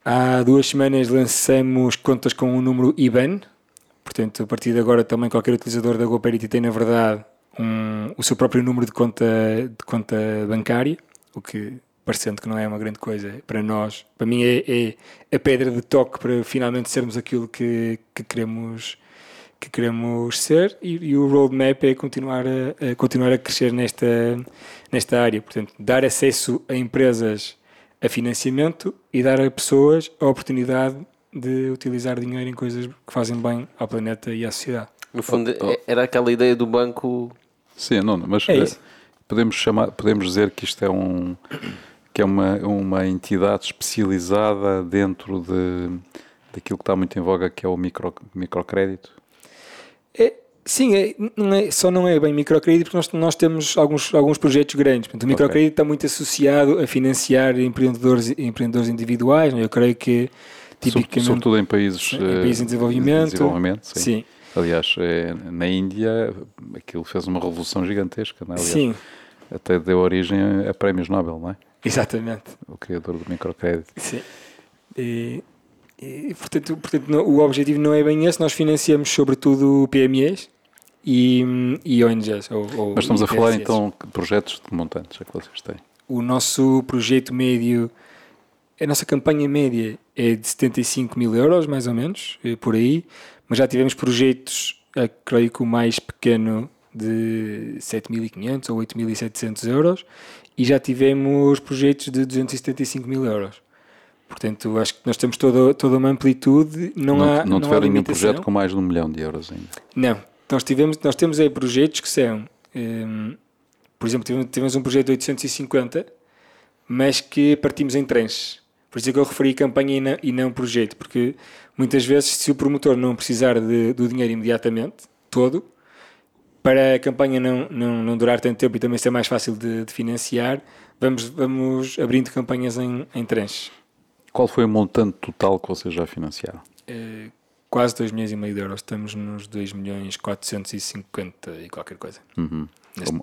[SPEAKER 1] Há duas semanas lançamos contas com um número IBAN, portanto, a partir de agora também qualquer utilizador da GoParity tem, na verdade, um, o seu próprio número de conta, de conta bancária, o que parecendo que não é uma grande coisa para nós. Para mim é, é a pedra de toque para finalmente sermos aquilo que, que queremos que queremos ser e, e o roadmap é continuar a, a, continuar a crescer nesta, nesta área. Portanto, dar acesso a empresas a financiamento e dar a pessoas a oportunidade de utilizar dinheiro em coisas que fazem bem ao planeta e à sociedade.
[SPEAKER 3] No fundo, oh, oh. era aquela ideia do banco.
[SPEAKER 2] Sim, não, mas é podemos, chamar, podemos dizer que isto é um que é uma, uma entidade especializada dentro de, daquilo que está muito em voga, que é o micro, microcrédito.
[SPEAKER 1] É, sim, é, não é, só não é bem microcrédito porque nós, nós temos alguns, alguns projetos grandes. Portanto, o microcrédito okay. está muito associado a financiar empreendedores, empreendedores individuais. É? Eu creio que
[SPEAKER 2] tipicamente. Sobretudo em países,
[SPEAKER 1] em países em desenvolvimento.
[SPEAKER 2] De desenvolvimento sim.
[SPEAKER 1] sim.
[SPEAKER 2] Aliás, é, na Índia aquilo fez uma revolução gigantesca, não é? Aliás,
[SPEAKER 1] sim.
[SPEAKER 2] Até deu origem a prémios Nobel, não é?
[SPEAKER 1] Exatamente.
[SPEAKER 2] O criador do microcrédito.
[SPEAKER 1] Sim. E, e, portanto, portanto o objetivo não é bem esse, nós financiamos sobretudo PMEs e, e ONGs. Ou, ou
[SPEAKER 2] Mas estamos a falar então de projetos de montantes é que vocês têm.
[SPEAKER 1] O nosso projeto médio, a nossa campanha média é de 75 mil euros, mais ou menos, eh, por aí, mas já tivemos projetos, creio que o mais pequeno de 7.500 ou 8.700 euros e já tivemos projetos de 275 mil euros. Portanto, acho que nós temos toda, toda uma amplitude. Não,
[SPEAKER 2] não,
[SPEAKER 1] há,
[SPEAKER 2] não, não tiveram nenhum projeto com mais de um milhão de euros ainda?
[SPEAKER 1] Não. Nós, tivemos, nós temos aí projetos que são, um, por exemplo, tivemos, tivemos um projeto de 850, mas que partimos em tranches. Por isso é que eu referi campanha e não, e não projeto, porque muitas vezes, se o promotor não precisar de, do dinheiro imediatamente, todo, para a campanha não, não, não durar tanto tempo e também ser mais fácil de, de financiar, vamos, vamos abrindo campanhas em, em tranches.
[SPEAKER 2] Qual foi o montante total que vocês já financiaram?
[SPEAKER 1] É, quase 2 milhões e meio de euros. Estamos nos 2 milhões 450 e qualquer coisa.
[SPEAKER 2] Uhum.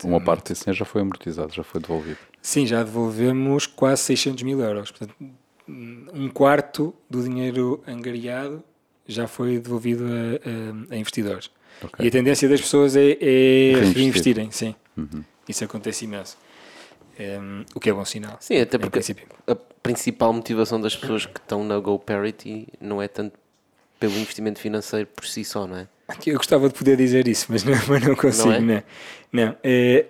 [SPEAKER 2] Uma parte desse já foi amortizado, já foi devolvido.
[SPEAKER 1] Sim, já devolvemos quase 600 mil euros. Portanto, um quarto do dinheiro angariado já foi devolvido a, a, a investidores. Okay. E a tendência das pessoas é, é reinvestirem, sim. Uhum. Isso acontece imenso. Um, o que é bom sinal.
[SPEAKER 3] Sim, até porque a principal motivação das pessoas que estão na GoParity não é tanto pelo investimento financeiro por si só, não é?
[SPEAKER 1] Eu gostava de poder dizer isso, mas não, mas não consigo, não. É? não. não é,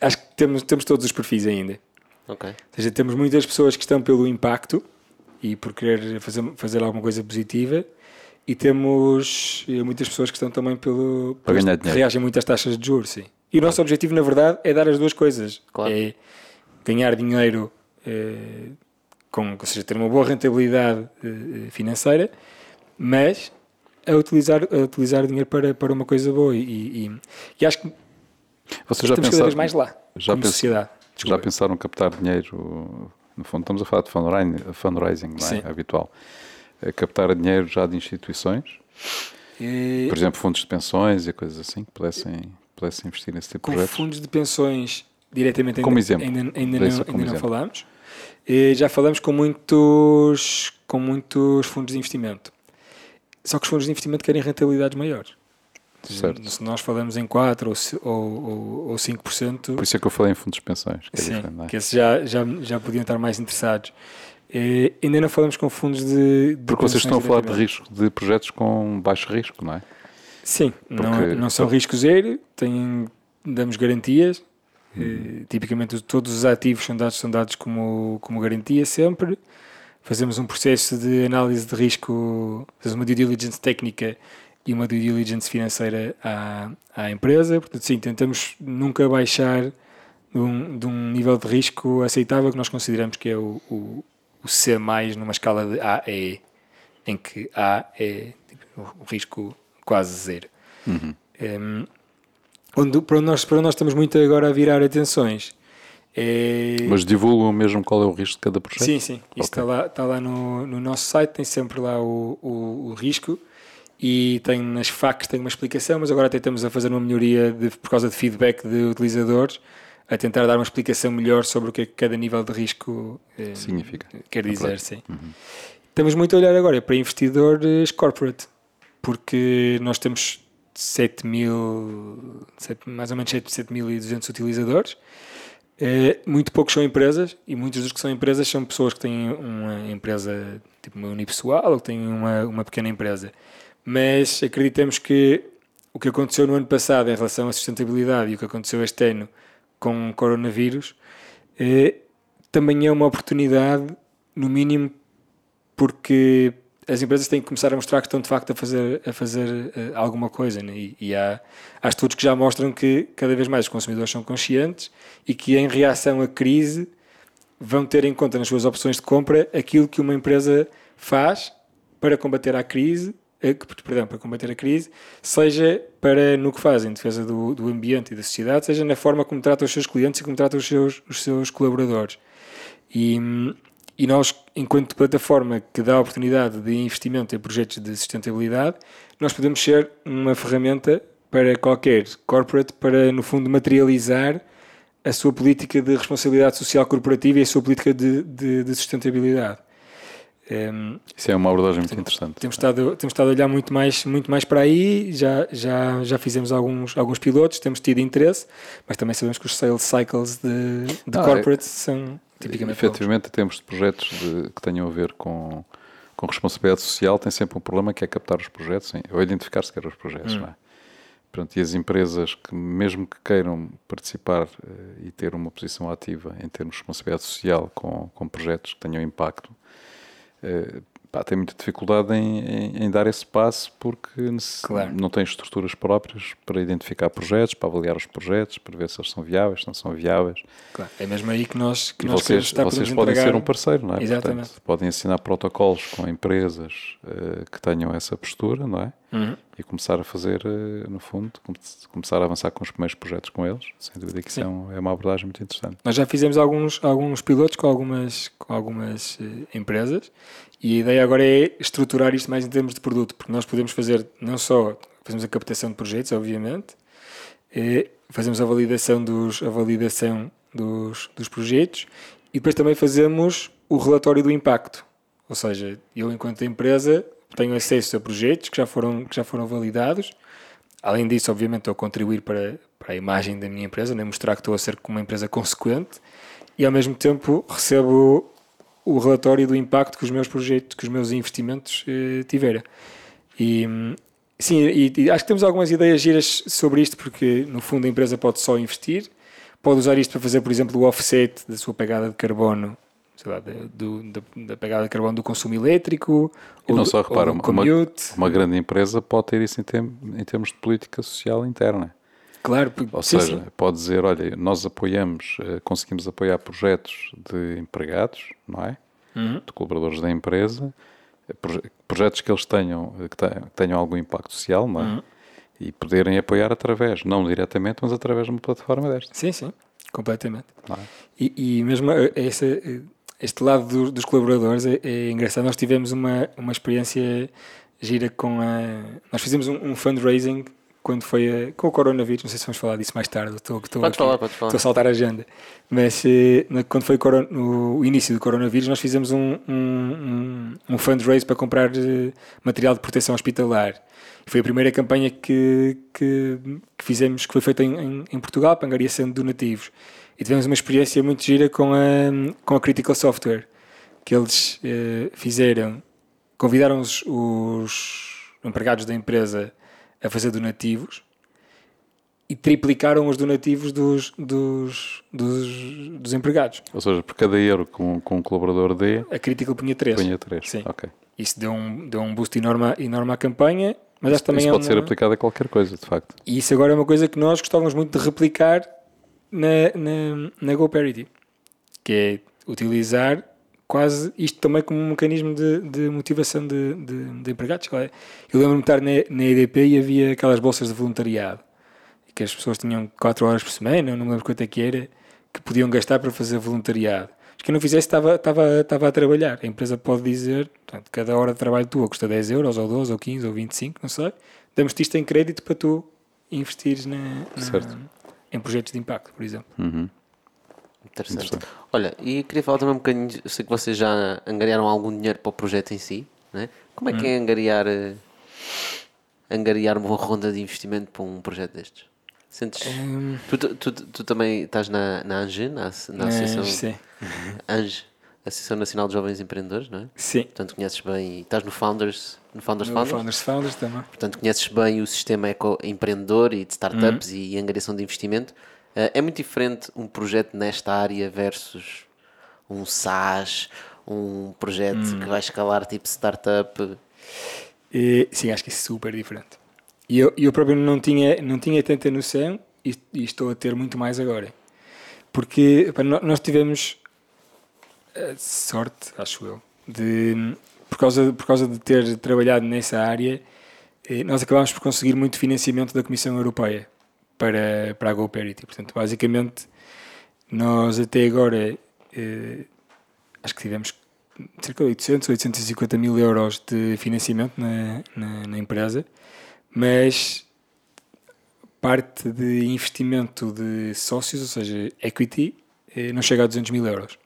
[SPEAKER 1] acho que temos, temos todos os perfis ainda.
[SPEAKER 3] Okay. Ou
[SPEAKER 1] seja, temos muitas pessoas que estão pelo impacto e por querer fazer, fazer alguma coisa positiva e temos eh, muitas pessoas que estão também pelo.
[SPEAKER 2] Para ganhar dinheiro.
[SPEAKER 1] reagem muito às taxas de juros, sim. E o nosso objetivo, na verdade, é dar as duas coisas.
[SPEAKER 3] Claro.
[SPEAKER 1] É ganhar dinheiro, eh, com, ou seja, ter uma boa rentabilidade eh, financeira, mas a utilizar, a utilizar o dinheiro para, para uma coisa boa. E, e, e acho que
[SPEAKER 2] Vocês já
[SPEAKER 1] estamos
[SPEAKER 2] pensaram,
[SPEAKER 1] mais lá,
[SPEAKER 2] já
[SPEAKER 1] como sociedade.
[SPEAKER 2] Desculpa. Já pensaram captar dinheiro? No fundo, estamos a falar de fundraising, fundraising não é? habitual a captar dinheiro já de instituições? E... Por exemplo, fundos de pensões e coisas assim que pudessem, pudessem investir nesse tipo
[SPEAKER 1] com
[SPEAKER 2] de projetos?
[SPEAKER 1] fundos de pensões diretamente
[SPEAKER 2] como
[SPEAKER 1] ainda,
[SPEAKER 2] exemplo.
[SPEAKER 1] ainda, ainda não, ainda não falámos. E já falamos com muitos, com muitos fundos de investimento. Só que os fundos de investimento querem rentabilidades maiores.
[SPEAKER 2] Certo.
[SPEAKER 1] Se nós falamos em 4 ou, ou, ou 5%.
[SPEAKER 2] Por isso é que eu falei em fundos de pensões. Que, é
[SPEAKER 1] sim, é? que esses já, já, já podiam estar mais interessados. E ainda não falamos com fundos de. de
[SPEAKER 2] Porque vocês estão a falar de risco, de projetos com baixo risco, não é?
[SPEAKER 1] Sim, Porque, não, não são risco zero, têm, damos garantias. Hum. tipicamente todos os ativos são dados, são dados como, como garantia sempre. Fazemos um processo de análise de risco, fazemos uma due diligence técnica e uma due diligence financeira à, à empresa. Portanto, sim, tentamos nunca baixar de um, de um nível de risco aceitável que nós consideramos que é o, o o C numa escala de A a E, em que A é tipo, o risco quase zero.
[SPEAKER 2] Uhum.
[SPEAKER 1] Um, onde, para, nós, para nós estamos muito agora a virar atenções. É...
[SPEAKER 2] Mas divulgam mesmo qual é o risco de cada projeto?
[SPEAKER 1] Sim, sim. Isso okay. está lá, está lá no, no nosso site, tem sempre lá o, o, o risco e tem nas FAQs tem uma explicação, mas agora até estamos a fazer uma melhoria de, por causa de feedback de utilizadores a tentar dar uma explicação melhor sobre o que é que cada nível de risco
[SPEAKER 2] eh, significa.
[SPEAKER 1] Quer dizer, sim. Uhum. Estamos muito a olhar agora para investidores corporate, porque nós temos 7 mil, 7, mais ou menos 7.200 utilizadores. Eh, muito poucos são empresas e muitos dos que são empresas são pessoas que têm uma empresa tipo uma unipessoal ou que têm uma, uma pequena empresa. Mas acreditamos que o que aconteceu no ano passado em relação à sustentabilidade e o que aconteceu este ano com coronavírus eh, também é uma oportunidade, no mínimo, porque as empresas têm que começar a mostrar que estão de facto a fazer, a fazer uh, alguma coisa. Né? E, e, há, há estudos que já mostram que cada vez mais os consumidores são conscientes e que, em reação à crise, vão ter em conta nas suas opções de compra aquilo que uma empresa faz para combater a crise, perdão, para combater a crise, seja para no que faz em defesa do, do ambiente e da sociedade, seja na forma como trata os seus clientes e como trata os seus, os seus colaboradores. E, e nós, enquanto plataforma que dá oportunidade de investimento em projetos de sustentabilidade, nós podemos ser uma ferramenta para qualquer corporate para, no fundo, materializar a sua política de responsabilidade social corporativa e a sua política de, de, de sustentabilidade.
[SPEAKER 2] Um, ehm, Isso é uma abordagem muito interessante.
[SPEAKER 1] Temos estado, temos estado a olhar muito mais, muito mais para aí, já, já, já fizemos alguns, alguns pilotos, temos tido interesse, mas também sabemos que os sales cycles de, de ah, corporates é, são tipicamente.
[SPEAKER 2] Efetivamente, em termos de projetos de, que tenham a ver com, com responsabilidade social, tem sempre um problema que é captar os projetos, ou identificar sequer os projetos, hum. não é? Pronto, e as empresas que, mesmo que queiram participar uh, e ter uma posição ativa em termos de responsabilidade social com, com projetos que tenham impacto, pá, têm muita dificuldade em, em, em, dar esse passo porque claro. não têm estruturas próprias para identificar projetos, para avaliar os projetos, para ver se eles são viáveis, se não são viáveis.
[SPEAKER 1] Claro. É mesmo aí que nós que
[SPEAKER 2] e
[SPEAKER 1] nós
[SPEAKER 2] vocês, vocês podem
[SPEAKER 1] entregar...
[SPEAKER 2] ser um parceiro, não é?
[SPEAKER 1] Exatamente.
[SPEAKER 2] Portanto, podem assinar protocolos com empresas uh, que tenham essa postura, não é?
[SPEAKER 1] Uhum.
[SPEAKER 2] E começar a fazer, uh, no fundo, começar a avançar com os primeiros projetos com eles. Sem dúvida que isso é, é, uma abordagem muito interessante.
[SPEAKER 1] Nós já fizemos alguns, alguns pilotos com algumas, com algumas uh, empresas e a ideia agora é estruturar isto mais em termos de produto, porque nós podemos fazer não só fazemos a captação de projetos, obviamente, fazemos a validação dos, a validação dos, dos projetos e depois também fazemos o relatório do impacto. Ou seja, eu enquanto empresa tenho acesso a projetos que já foram, que já foram validados. Além disso, obviamente, estou a contribuir para, para a imagem da minha empresa, né? mostrar que estou a ser uma empresa consequente e ao mesmo tempo recebo o relatório do impacto que os meus projetos, que os meus investimentos eh, tiveram. E sim, e, e, acho que temos algumas ideias giras sobre isto, porque no fundo a empresa pode só investir, pode usar isto para fazer, por exemplo, o offset da sua pegada de carbono, sei lá, do, da, da, pegada de carbono do consumo elétrico.
[SPEAKER 2] E ou, não só repara, uma, uma, grande empresa pode ter isso em, tem, em termos de política social interna.
[SPEAKER 1] Claro,
[SPEAKER 2] ou
[SPEAKER 1] sim,
[SPEAKER 2] seja,
[SPEAKER 1] sim.
[SPEAKER 2] pode dizer, olha, nós apoiamos, eh, conseguimos apoiar projetos de empregados, não é?
[SPEAKER 1] Uhum.
[SPEAKER 2] De colaboradores da empresa, eh, projetos que eles tenham, eh, que tenham algum impacto social, não é? Uhum. E poderem apoiar através, não diretamente, mas através de uma plataforma desta.
[SPEAKER 1] Sim, sim, completamente.
[SPEAKER 2] É?
[SPEAKER 1] E, e, mesmo essa, este lado do, dos colaboradores é, é, engraçado. Nós tivemos uma, uma experiência gira com a. Nós fizemos um, um fundraising quando foi a, com o coronavírus, não sei se vamos falar disso mais tarde, estou, estou,
[SPEAKER 3] pode aqui, falar, pode falar.
[SPEAKER 1] estou a saltar a agenda, mas eh, quando foi o, o, início do coronavírus nós fizemos um, um, um fundraise para comprar eh, material de proteção hospitalar. Foi a primeira campanha que, que, que fizemos, que foi feita em, em, em Portugal, para angariação de donativos. E tivemos uma experiência muito gira com a, com a Critical Software, que eles eh, fizeram, convidaram os, os empregados da empresa a fazer donativos e triplicaram os donativos dos, dos, dos, dos empregados.
[SPEAKER 2] Ou seja, por cada euro que um, um colaborador dê...
[SPEAKER 1] A Critical punha 3.
[SPEAKER 2] Punha 3,
[SPEAKER 1] Sim.
[SPEAKER 2] ok.
[SPEAKER 1] Isso deu um, deu um boost enorme, enorme à campanha, mas isso, também
[SPEAKER 2] isso
[SPEAKER 1] é
[SPEAKER 2] pode
[SPEAKER 1] uma...
[SPEAKER 2] ser aplicado a qualquer coisa, de facto.
[SPEAKER 1] E isso agora é uma coisa que nós gostávamos muito de replicar na, na, na GoParity, que é utilizar quase isto também como um mecanismo de, de motivação de, de, de empregados. É? Eu lembro-me de estar na, na EDP e havia aquelas bolsas de voluntariado, que as pessoas tinham 4 horas por semana, não me lembro quanto é que era, que podiam gastar para fazer voluntariado. Mas quem não fizesse estava, estava, estava a trabalhar. A empresa pode dizer, portanto, cada hora de trabalho tua custa 10 euros, ou 12, ou 15, ou 25, não sei. Damos-te isto em crédito para tu investires na, na em projetos de impacto, por exemplo.
[SPEAKER 2] Uhum.
[SPEAKER 3] Interessante. Interessante. Olha, e queria falar também um bocadinho, eu sei que vocês já angariaram algum dinheiro para o projeto em si, né? como é que é hum. angariar, eh, angariar uma ronda de investimento para um projeto destes? Sentes...
[SPEAKER 1] Hum,
[SPEAKER 3] Tu, tu, tu, tu também estás na, na ANGE, na, na Associação,
[SPEAKER 1] sim.
[SPEAKER 3] ANGE, Associação Nacional de Jovens Empreendedores, não é?
[SPEAKER 1] Sim.
[SPEAKER 3] Portanto, conheces bem, estás no Founders, no Founders
[SPEAKER 1] No
[SPEAKER 3] Founders,
[SPEAKER 1] Founders Founders também.
[SPEAKER 3] portanto conheces bem o sistema eco empreendedor e de startups e angariação de investimento. Eh, é muito diferente um projeto nesta área versus um SaaS, um projeto que vai escalar tipo startup.
[SPEAKER 1] E, sim, acho que é super diferente. E eu, eu próprio não tinha, não tinha tanta noção e, e estou a ter muito mais agora. Porque pá, nós tivemos sorte, acho eu, de, por, causa, por causa de ter trabalhado nessa área, eh, nós acabámos por conseguir muito financiamento da Comissão Europeia para, para a GoParity. Portanto, basicamente, nós até agora eh, acho que tivemos cerca de 800, 850 mil euros de financiamento na, na, na empresa, mas parte de investimento de sócios, ou seja, equity, eh, não chega a 200 mil euros.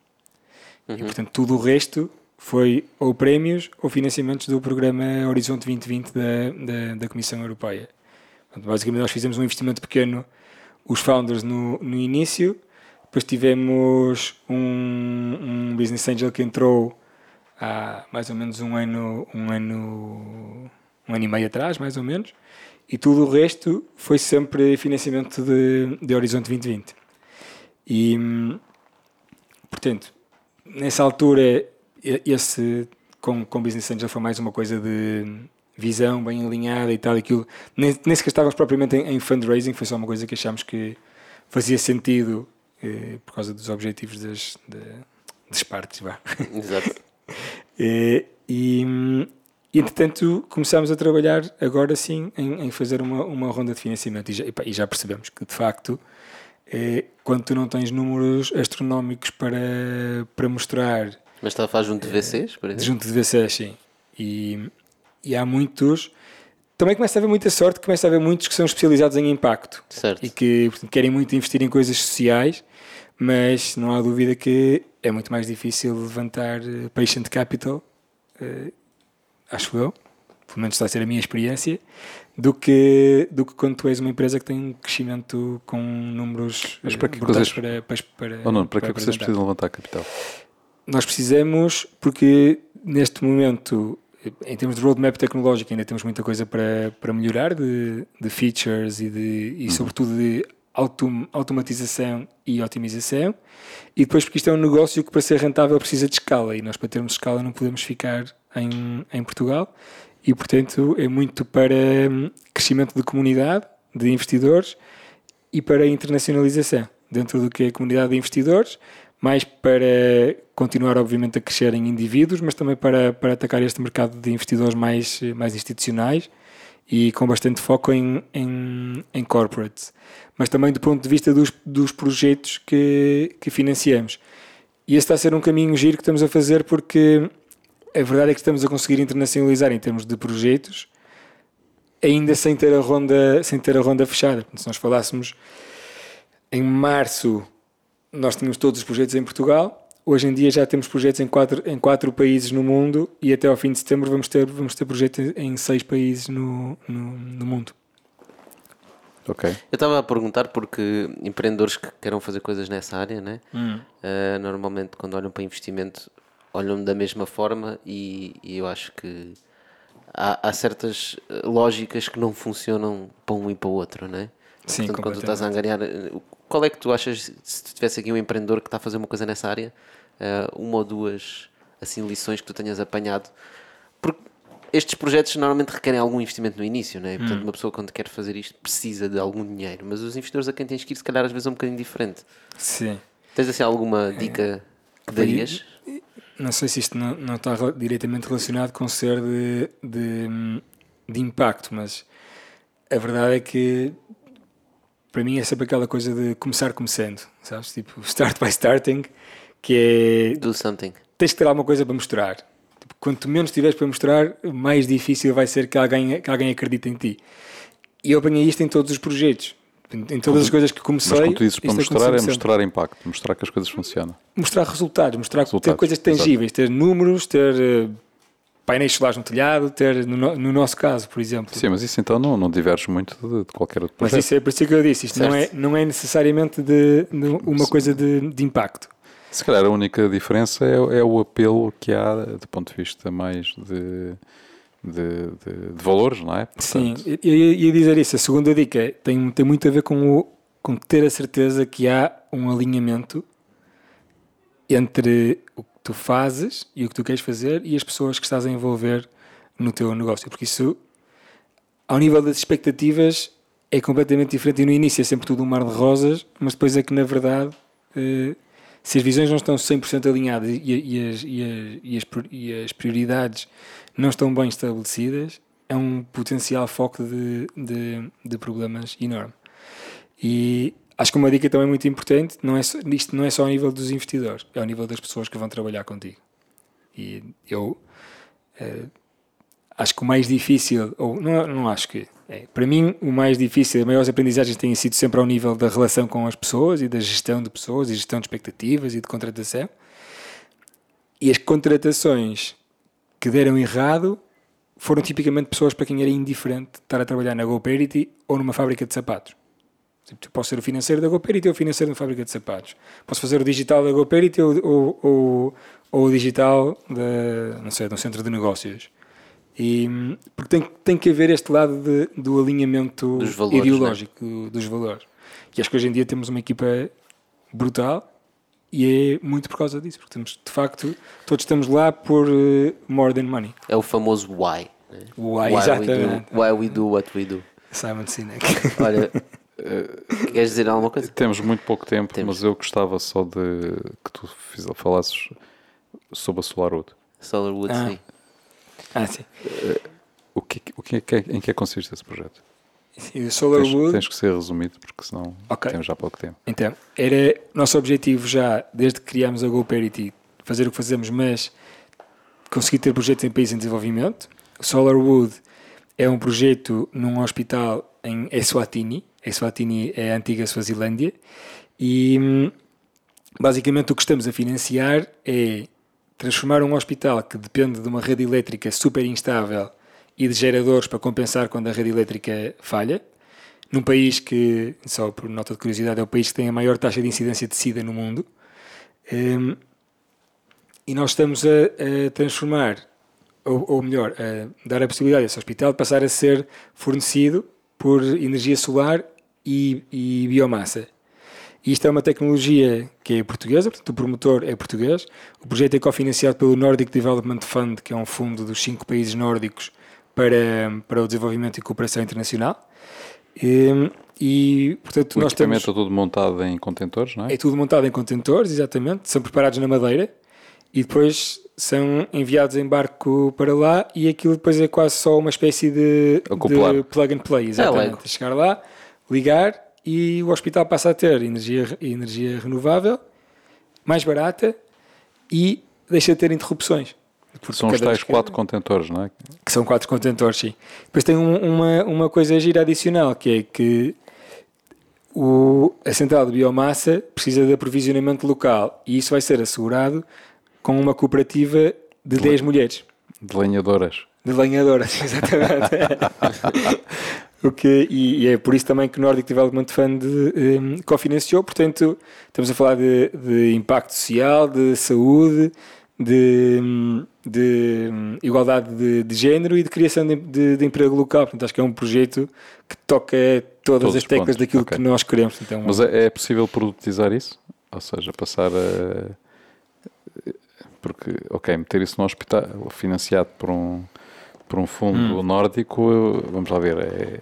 [SPEAKER 1] E, portanto, tudo o resto foi ou prémios ou financiamentos do programa Horizonte 2020 da, da, da Comissão Europeia. Portanto, basicamente, nós fizemos um investimento pequeno, os founders no, no início, depois tivemos um, um business angel que entrou há mais ou menos um ano, um ano, um ano e meio atrás, mais ou menos, e tudo o resto foi sempre financiamento de, de Horizonte 2020. E, hum, portanto, nessa altura, e- esse com, com Business Angel foi mais uma coisa de visão bem alinhada e tal, e aquilo. Nem, nem sequer estávamos propriamente em, em fundraising, foi só uma coisa que achámos que fazia sentido eh, por causa dos objetivos das, da- das partes. Vá.
[SPEAKER 3] Exato.
[SPEAKER 1] Eh, e, e, entretanto, começámos a trabalhar agora sim em, em fazer uma, uma ronda de financiamento e já, e pá, e já percebemos que, de facto, eh, quando tu não tens números astronómicos para, para mostrar
[SPEAKER 3] Mas está a fazer junto de VCs, por exemplo?
[SPEAKER 1] junto de VCs, sim, e, e há muitos. Também começa a haver muita sorte, começa a haver muitos que são especializados em impacto
[SPEAKER 3] Certo.
[SPEAKER 1] e que portanto, querem muito investir em coisas sociais, mas não há dúvida que é muito mais difícil levantar eh, patient capital, eh, acho eu, pelo menos está a ser a minha experiência, do que, do que quando tu és uma empresa que tem um crescimento com números
[SPEAKER 2] Mas
[SPEAKER 1] eh,
[SPEAKER 2] para que coisas-
[SPEAKER 1] para, para, para,
[SPEAKER 2] Ou não, para é que vocês precisam levantar capital?
[SPEAKER 1] Nós precisamos, porque neste momento, em termos de roadmap tecnológico, ainda temos muita coisa para, para melhorar, de, de features e, de, e sobretudo de autom, automatização e otimização. E depois, porque isto é um negócio que para ser rentável precisa de escala, e nós para termos escala não podemos ficar em, em Portugal. E, portanto, é muito para hum, crescimento de comunidade, de investidores e para internacionalização dentro do que é a comunidade de investidores, mais para continuar, obviamente, a crescer em indivíduos, mas também para, para atacar este mercado de investidores mais, mais institucionais e com bastante foco em, em, em corporates, mas também do ponto de vista dos, dos projetos que, que financiamos. E esse está a ser um caminho giro que estamos a fazer porque a verdade é que estamos a conseguir internacionalizar em termos de projetos, ainda sem ter a ronda, sem ter a ronda fechada. Se nós falássemos em março, nós tínhamos todos os projetos em Portugal. Hoje em dia já temos projetos em quatro, em quatro países no mundo e até ao fim de setembro vamos ter, vamos ter projetos em seis países no, no, no mundo.
[SPEAKER 2] Ok.
[SPEAKER 3] Eu estava a perguntar porque empreendedores que queiram fazer coisas nessa área, né? Eh, normalmente quando olham para investimento olham da mesma forma e, e eu acho que há, há certas eh, lógicas que não funcionam para um e para o outro, né?
[SPEAKER 1] Sim,
[SPEAKER 3] Portanto, quando tu estás a angariar, eh, qual é que tu achas, se tu tivesse aqui um empreendedor que está a fazer uma coisa nessa área, eh, uma ou duas assim lições que tu tenhas apanhado? Porque estes projetos normalmente requerem algum investimento no início, né? E, portanto, uma pessoa quando quer fazer isto precisa de algum dinheiro, mas os investidores a quem tens que ir, se calhar, às vezes é um bocadinho diferente.
[SPEAKER 1] Sim.
[SPEAKER 3] Tens assim alguma dica que darias?
[SPEAKER 1] Não sei se isto não, não está diretamente relacionado com ser de, de, de impacto, mas a verdade é que para mim é sempre aquela coisa de começar começando, sabes? Tipo, start by starting, que é
[SPEAKER 3] Do something.
[SPEAKER 1] tens que ter alguma coisa para mostrar. Tipo, quanto menos tiveres para mostrar, mais difícil vai ser que alguém, que alguém acredite em ti. E eu apanhei isto em todos os projetos. Em todas as coisas que comecei.
[SPEAKER 2] Mas como tu dizes, para
[SPEAKER 1] isto
[SPEAKER 2] mostrar é mostrar impacto, mostrar que as coisas funcionam.
[SPEAKER 1] mostrar resultados, mostrar ter
[SPEAKER 2] Resultados,
[SPEAKER 1] coisas
[SPEAKER 2] exato.
[SPEAKER 1] tangíveis, ter números, ter eh, painéis solares no telhado, ter, no, no- no nosso caso, por exemplo.
[SPEAKER 2] Sim, mas isso então não, não diverge muito de, de qualquer outro
[SPEAKER 1] Mas
[SPEAKER 2] projeto.
[SPEAKER 1] isso é por isso que eu disse, isto não é, não é necessariamente de, de uma coisa de, de impacto.
[SPEAKER 2] Se calhar a única diferença é, é o apelo que há do ponto de vista mais de, de, de- de valores, não é?
[SPEAKER 1] Sim,
[SPEAKER 2] Portanto,
[SPEAKER 1] eu ia, dizer isso. A segunda dica tem, tem muito a ver com, o, com ter a certeza que há um alinhamento entre o que tu fazes e o que tu queres fazer e as pessoas que estás a envolver no teu negócio. Porque isso, ao nível das expectativas, é completamente diferente. E no início é sempre tudo um mar de rosas, mas depois é que, na verdade, eh, se as visões não estão 100% alinhadas as, e, as, e, as, e as prioridades não estão bem estabelecidas, é um potencial foco de, de, de problemas enorme. E acho que uma dica também muito importante, não é só, isto não é só ao nível dos investidores, é ao nível das pessoas que vão trabalhar contigo. E eu eh, acho que o mais difícil, ou não, não acho que, é, para mim o mais difícil, as maiores aprendizagens têm sido sempre ao nível da relação com as pessoas e da gestão de pessoas e gestão de expectativas e de contratação. E as contratações que deram errado foram tipicamente pessoas para quem era indiferente estar a trabalhar na GoParity ou numa fábrica de sapatos. Tipo, Posso ser o financeiro da GoParity ou o financeiro de uma fábrica de sapatos. Posso fazer o digital da GoParity ou, ou, ou, ou o digital da, não sei, de um centro de negócios. E, porque tem, tem que haver este lado de, do alinhamento
[SPEAKER 3] Dos valores,
[SPEAKER 1] ideológico dos valores. E acho que hoje em dia temos uma equipa brutal e é muito por causa disso, porque temos, de facto, todos estamos lá por eh, more than money.
[SPEAKER 3] É o famoso why. né?
[SPEAKER 1] Why,
[SPEAKER 3] we
[SPEAKER 1] exatamente.
[SPEAKER 3] do, why we do what we do.
[SPEAKER 1] Simon Sinek.
[SPEAKER 3] Olha, queres dizer alguma coisa?
[SPEAKER 2] Temos muito pouco tempo,
[SPEAKER 3] Temos.
[SPEAKER 2] mas eu gostava só de que tu fiz- falasses sobre a SolarWood.
[SPEAKER 3] Solarwood,
[SPEAKER 1] Ah.
[SPEAKER 3] sim.
[SPEAKER 1] ah, sim.
[SPEAKER 2] O que, o que é, é- em que é que consiste esse projeto?
[SPEAKER 1] Sim, o
[SPEAKER 2] Tens,
[SPEAKER 1] SolarWood,
[SPEAKER 2] tens que ser resumido, porque senão
[SPEAKER 1] Ok.
[SPEAKER 2] temos já pouco tempo.
[SPEAKER 1] então, era nosso objetivo já, desde que criámos a GoParity, fazer o que fazemos, mas conseguir ter projetos em países em desenvolvimento. O SolarWood é um projeto num hospital em Eswatini. Eswatini é a antiga Suazilândia. E hum, basicamente o que estamos a financiar é transformar um hospital que depende de uma rede elétrica super instável e de geradores para compensar quando a rede elétrica falha, num país que, só por nota de curiosidade, é o país que tem a maior taxa de incidência de SIDA no mundo. Hum, e nós estamos a, a transformar, ou, ou melhor, a dar a possibilidade a esse hospital de passar a ser fornecido por energia solar e, e biomassa. E Isto é uma tecnologia que é portuguesa, portanto o promotor é português. O projeto é cofinanciado pelo Nordic Development Fund, que é um fundo dos cinco países nórdicos para, para o desenvolvimento e cooperação internacional. E, e, portanto,
[SPEAKER 2] O
[SPEAKER 1] nós temos...
[SPEAKER 2] equipamento é todo montado em contentores, não é?
[SPEAKER 1] É tudo montado em contentores, exatamente. São preparados na madeira e depois são enviados em barco para lá e aquilo depois é quase só uma espécie de, de plug and play. Exatamente. É chegar lá, ligar e o hospital passa a ter energia, energia renovável, mais barata e deixa de ter interrupções. Porque
[SPEAKER 2] São os tais
[SPEAKER 1] que-
[SPEAKER 2] quatro contentores, não é?
[SPEAKER 1] que são quatro contentores, sim. Depois tem um- uma, uma coisa gira adicional, que é que o, a central de biomassa precisa de aprovisionamento local e isso vai ser assegurado com uma cooperativa de 10 mulheres,
[SPEAKER 2] De lenhadoras.
[SPEAKER 1] de lenhadoras, exatamente. o que, e, e é por isso também que o Nordic Development Fund um, cofinanciou, portanto estamos a falar de, de impacto social, de saúde, de, de igualdade de, de género e de criação de, de- de emprego local. Portanto, acho que é um projeto que toca todas
[SPEAKER 2] Todos
[SPEAKER 1] as teclas
[SPEAKER 2] pontos,
[SPEAKER 1] daquilo
[SPEAKER 2] ok.
[SPEAKER 1] que nós queremos. Então,
[SPEAKER 2] Mas é, é possível produtizar isso? Ou seja, passar a. Porque, ok, meter isso no hospital financiado por um, por um fundo
[SPEAKER 1] Hum.
[SPEAKER 2] nórdico, vamos lá ver, é,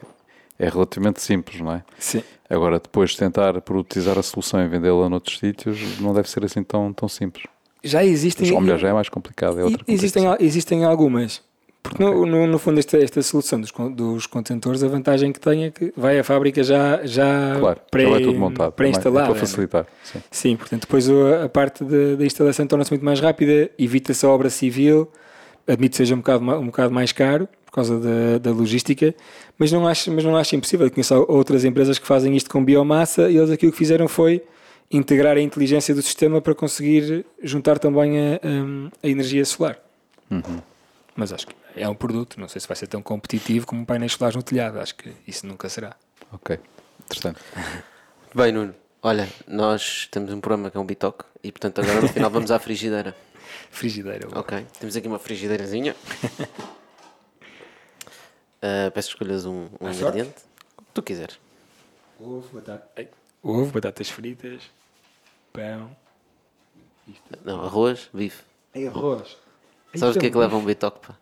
[SPEAKER 2] é relativamente simples, não é?
[SPEAKER 1] sim.
[SPEAKER 2] Agora, depois de tentar produtizar a solução e vendê-la noutros sítios, não deve ser assim tão, tão simples.
[SPEAKER 1] Já existem.
[SPEAKER 2] Ou melhor, já é mais complicado. É outra
[SPEAKER 1] existem, existem algumas. Porque no, no, no fundo esta, esta solução dos, dos contentores, a vantagem que tem é que vai à fábrica já, já,
[SPEAKER 2] Claro,
[SPEAKER 1] pré,
[SPEAKER 2] tudo montado.
[SPEAKER 1] pré-instalada.
[SPEAKER 2] É para
[SPEAKER 1] né?
[SPEAKER 2] facilitar. Sim.
[SPEAKER 1] Sim, portanto depois o- a parte da da instalação torna-se muito mais rápida, evita-se a obra civil, admito que seja um bocado, um bocado mais caro por causa da, da logística, mas não, acho, mas não acho impossível. Eu conheço outras empresas que fazem isto com biomassa e eles aquilo que fizeram foi integrar a inteligência do sistema para conseguir juntar também a, a- a energia solar. mas acho que é um produto. Não sei se vai ser tão competitivo como um painel solares no telhado. Acho que isso nunca será.
[SPEAKER 2] Ok, interessante.
[SPEAKER 3] Bem, Nuno, olha, nós temos um programa que é um Bitoque e portanto agora no final vamos à frigideira.
[SPEAKER 1] Frigideira.
[SPEAKER 3] Ok, temos aqui uma frigideirazinha. Uh, peço que escolhas um, um
[SPEAKER 1] sorte?
[SPEAKER 3] ingrediente. O que tu quiseres.
[SPEAKER 1] Ovo, batata, ei, ovo, batatas fritas, pão.
[SPEAKER 3] Não, arroz, bife.
[SPEAKER 1] E arroz.
[SPEAKER 3] Sabes o que é que leva um Bitoque, pá?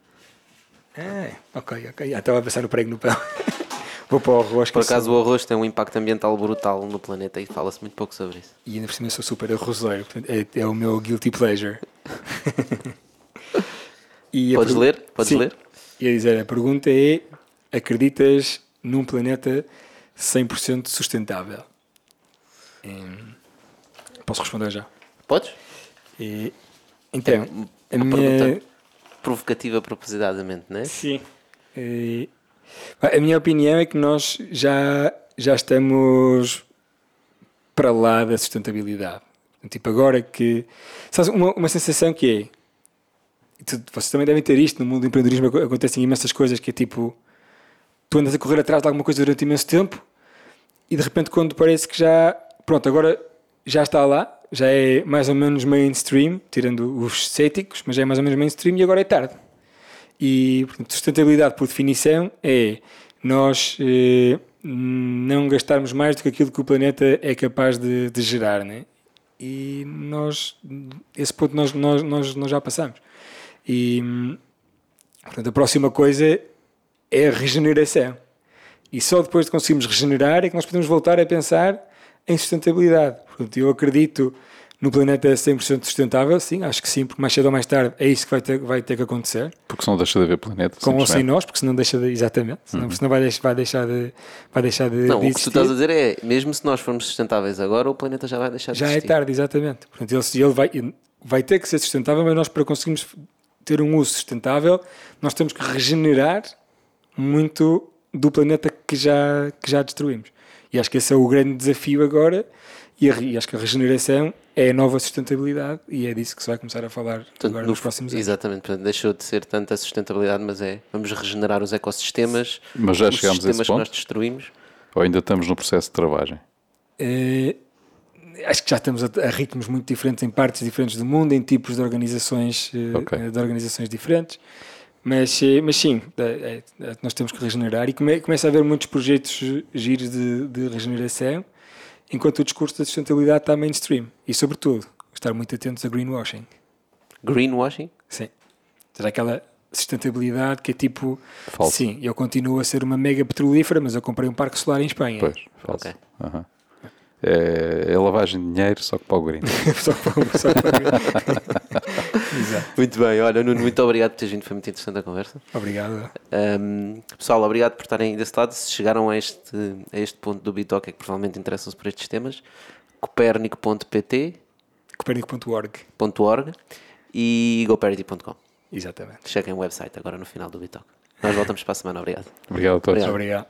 [SPEAKER 1] Ah, ok, ok. Estava a passar o prego no pão. Vou para o arroz.
[SPEAKER 3] Por
[SPEAKER 1] eu sou-
[SPEAKER 3] acaso o arroz tem um impacto ambiental brutal no planeta e fala-se muito pouco sobre isso.
[SPEAKER 1] E ainda por cima sou super arrozeiro. Portanto, é, é o meu guilty pleasure. E
[SPEAKER 3] Podes
[SPEAKER 1] pergu-
[SPEAKER 3] ler? Podes
[SPEAKER 1] Sim.
[SPEAKER 3] ler?
[SPEAKER 1] Ia dizer, a pergunta é: acreditas num planeta 100% sustentável? Hum, posso responder já?
[SPEAKER 3] Podes?
[SPEAKER 1] E, então, a
[SPEAKER 3] Uma
[SPEAKER 1] minha.
[SPEAKER 3] pergunta provocativa propositadamente, não é?
[SPEAKER 1] Sim. Eh, a minha opinião é que nós já, já estamos para lá da sustentabilidade. Tipo, agora que. Sabes, uma, uma sensação que é. tu- Vocês também devem ter isto no mundo do empreendedorismo. aco- Acontecem imensas coisas que é tipo. Tu andas a correr atrás de alguma coisa durante imenso tempo e de repente, quando parece que já. Pronto, agora já está lá, já é mais ou menos mainstream, tirando os céticos, mas já é mais ou menos mainstream e agora é tarde. E portanto, sustentabilidade, por definição, é nós eh, não gastarmos mais do que aquilo que o planeta é capaz de, de gerar, né? E nós, esse ponto nós, nós, nós, nós já passamos. E portanto, a próxima coisa é a regeneração. E só depois de conseguirmos regenerar é que nós podemos voltar a pensar em sustentabilidade. Portanto, eu acredito no planeta 100% sustentável, sim, acho que sim, porque mais cedo ou mais tarde é isso que vai ter, vai ter que acontecer
[SPEAKER 2] Porque senão deixa de haver planeta.
[SPEAKER 1] com ou sem nós, porque senão deixa de, exatamente, senão, senão vai, deixar, vai deixar de, vai deixar de,
[SPEAKER 3] Não,
[SPEAKER 1] de
[SPEAKER 3] o que tu estás a dizer é, mesmo se nós formos sustentáveis agora, o planeta já vai deixar de
[SPEAKER 1] Já é
[SPEAKER 3] existir.
[SPEAKER 1] tarde, exatamente. Portanto, ele, ele vai, vai ter que ser sustentável, mas nós para conseguirmos ter um uso sustentável, nós temos que regenerar muito do planeta que já, que já destruímos. E acho que esse é o grande desafio agora, e, a e acho que a regeneração é a nova sustentabilidade, e é disso que se vai começar a falar
[SPEAKER 3] Portanto,
[SPEAKER 1] agora
[SPEAKER 3] no-
[SPEAKER 1] nos próximos anos.
[SPEAKER 3] Exatamente, portanto, deixou de ser tanta sustentabilidade, mas é vamos regenerar os ecossistemas,
[SPEAKER 2] Mas já
[SPEAKER 3] os
[SPEAKER 2] chegámos a esse
[SPEAKER 3] sistemas que
[SPEAKER 2] ponto?
[SPEAKER 3] nós destruímos.
[SPEAKER 2] Ou ainda estamos no processo de travagem?
[SPEAKER 1] Eh, acho que já estamos a, a ritmos muito diferentes em partes diferentes do mundo, em tipos de organizações, eh,
[SPEAKER 2] Ok.
[SPEAKER 1] de organizações diferentes. Mas, eh, mas sim, é- é- nós temos que regenerar e come, começa a haver muitos projetos giros de, de regeneração, enquanto o discurso da sustentabilidade está mainstream. E, sobretudo, estar muito atentos a greenwashing.
[SPEAKER 3] Greenwashing?
[SPEAKER 1] Sim. Ou seja, aquela sustentabilidade que é tipo,
[SPEAKER 2] Falso.
[SPEAKER 1] sim, eu continuo a ser uma mega petrolífera, mas eu comprei um parque solar em Espanha.
[SPEAKER 2] Pois, falso.
[SPEAKER 3] Ok.
[SPEAKER 2] Aham. É, é lavagem de dinheiro, só que para o green.
[SPEAKER 1] só para, só para... Exato.
[SPEAKER 3] Muito bem, olha, Nuno, muito obrigado por teres vindo, foi muito interessante a conversa.
[SPEAKER 1] Obrigado.
[SPEAKER 3] Um, pessoal, obrigado por estarem desse lado. Se chegaram a este, a este ponto do Bitoque, é que provavelmente interessam-se por estes temas. Copérnico.pt.org
[SPEAKER 1] Copernico.org.
[SPEAKER 3] e goparity.com.
[SPEAKER 1] Exatamente.
[SPEAKER 3] Chequem o website agora no final do Bitoque. Nós voltamos para a semana. Obrigado.
[SPEAKER 2] Obrigado a todos.
[SPEAKER 3] Obrigado.
[SPEAKER 1] Obrigado.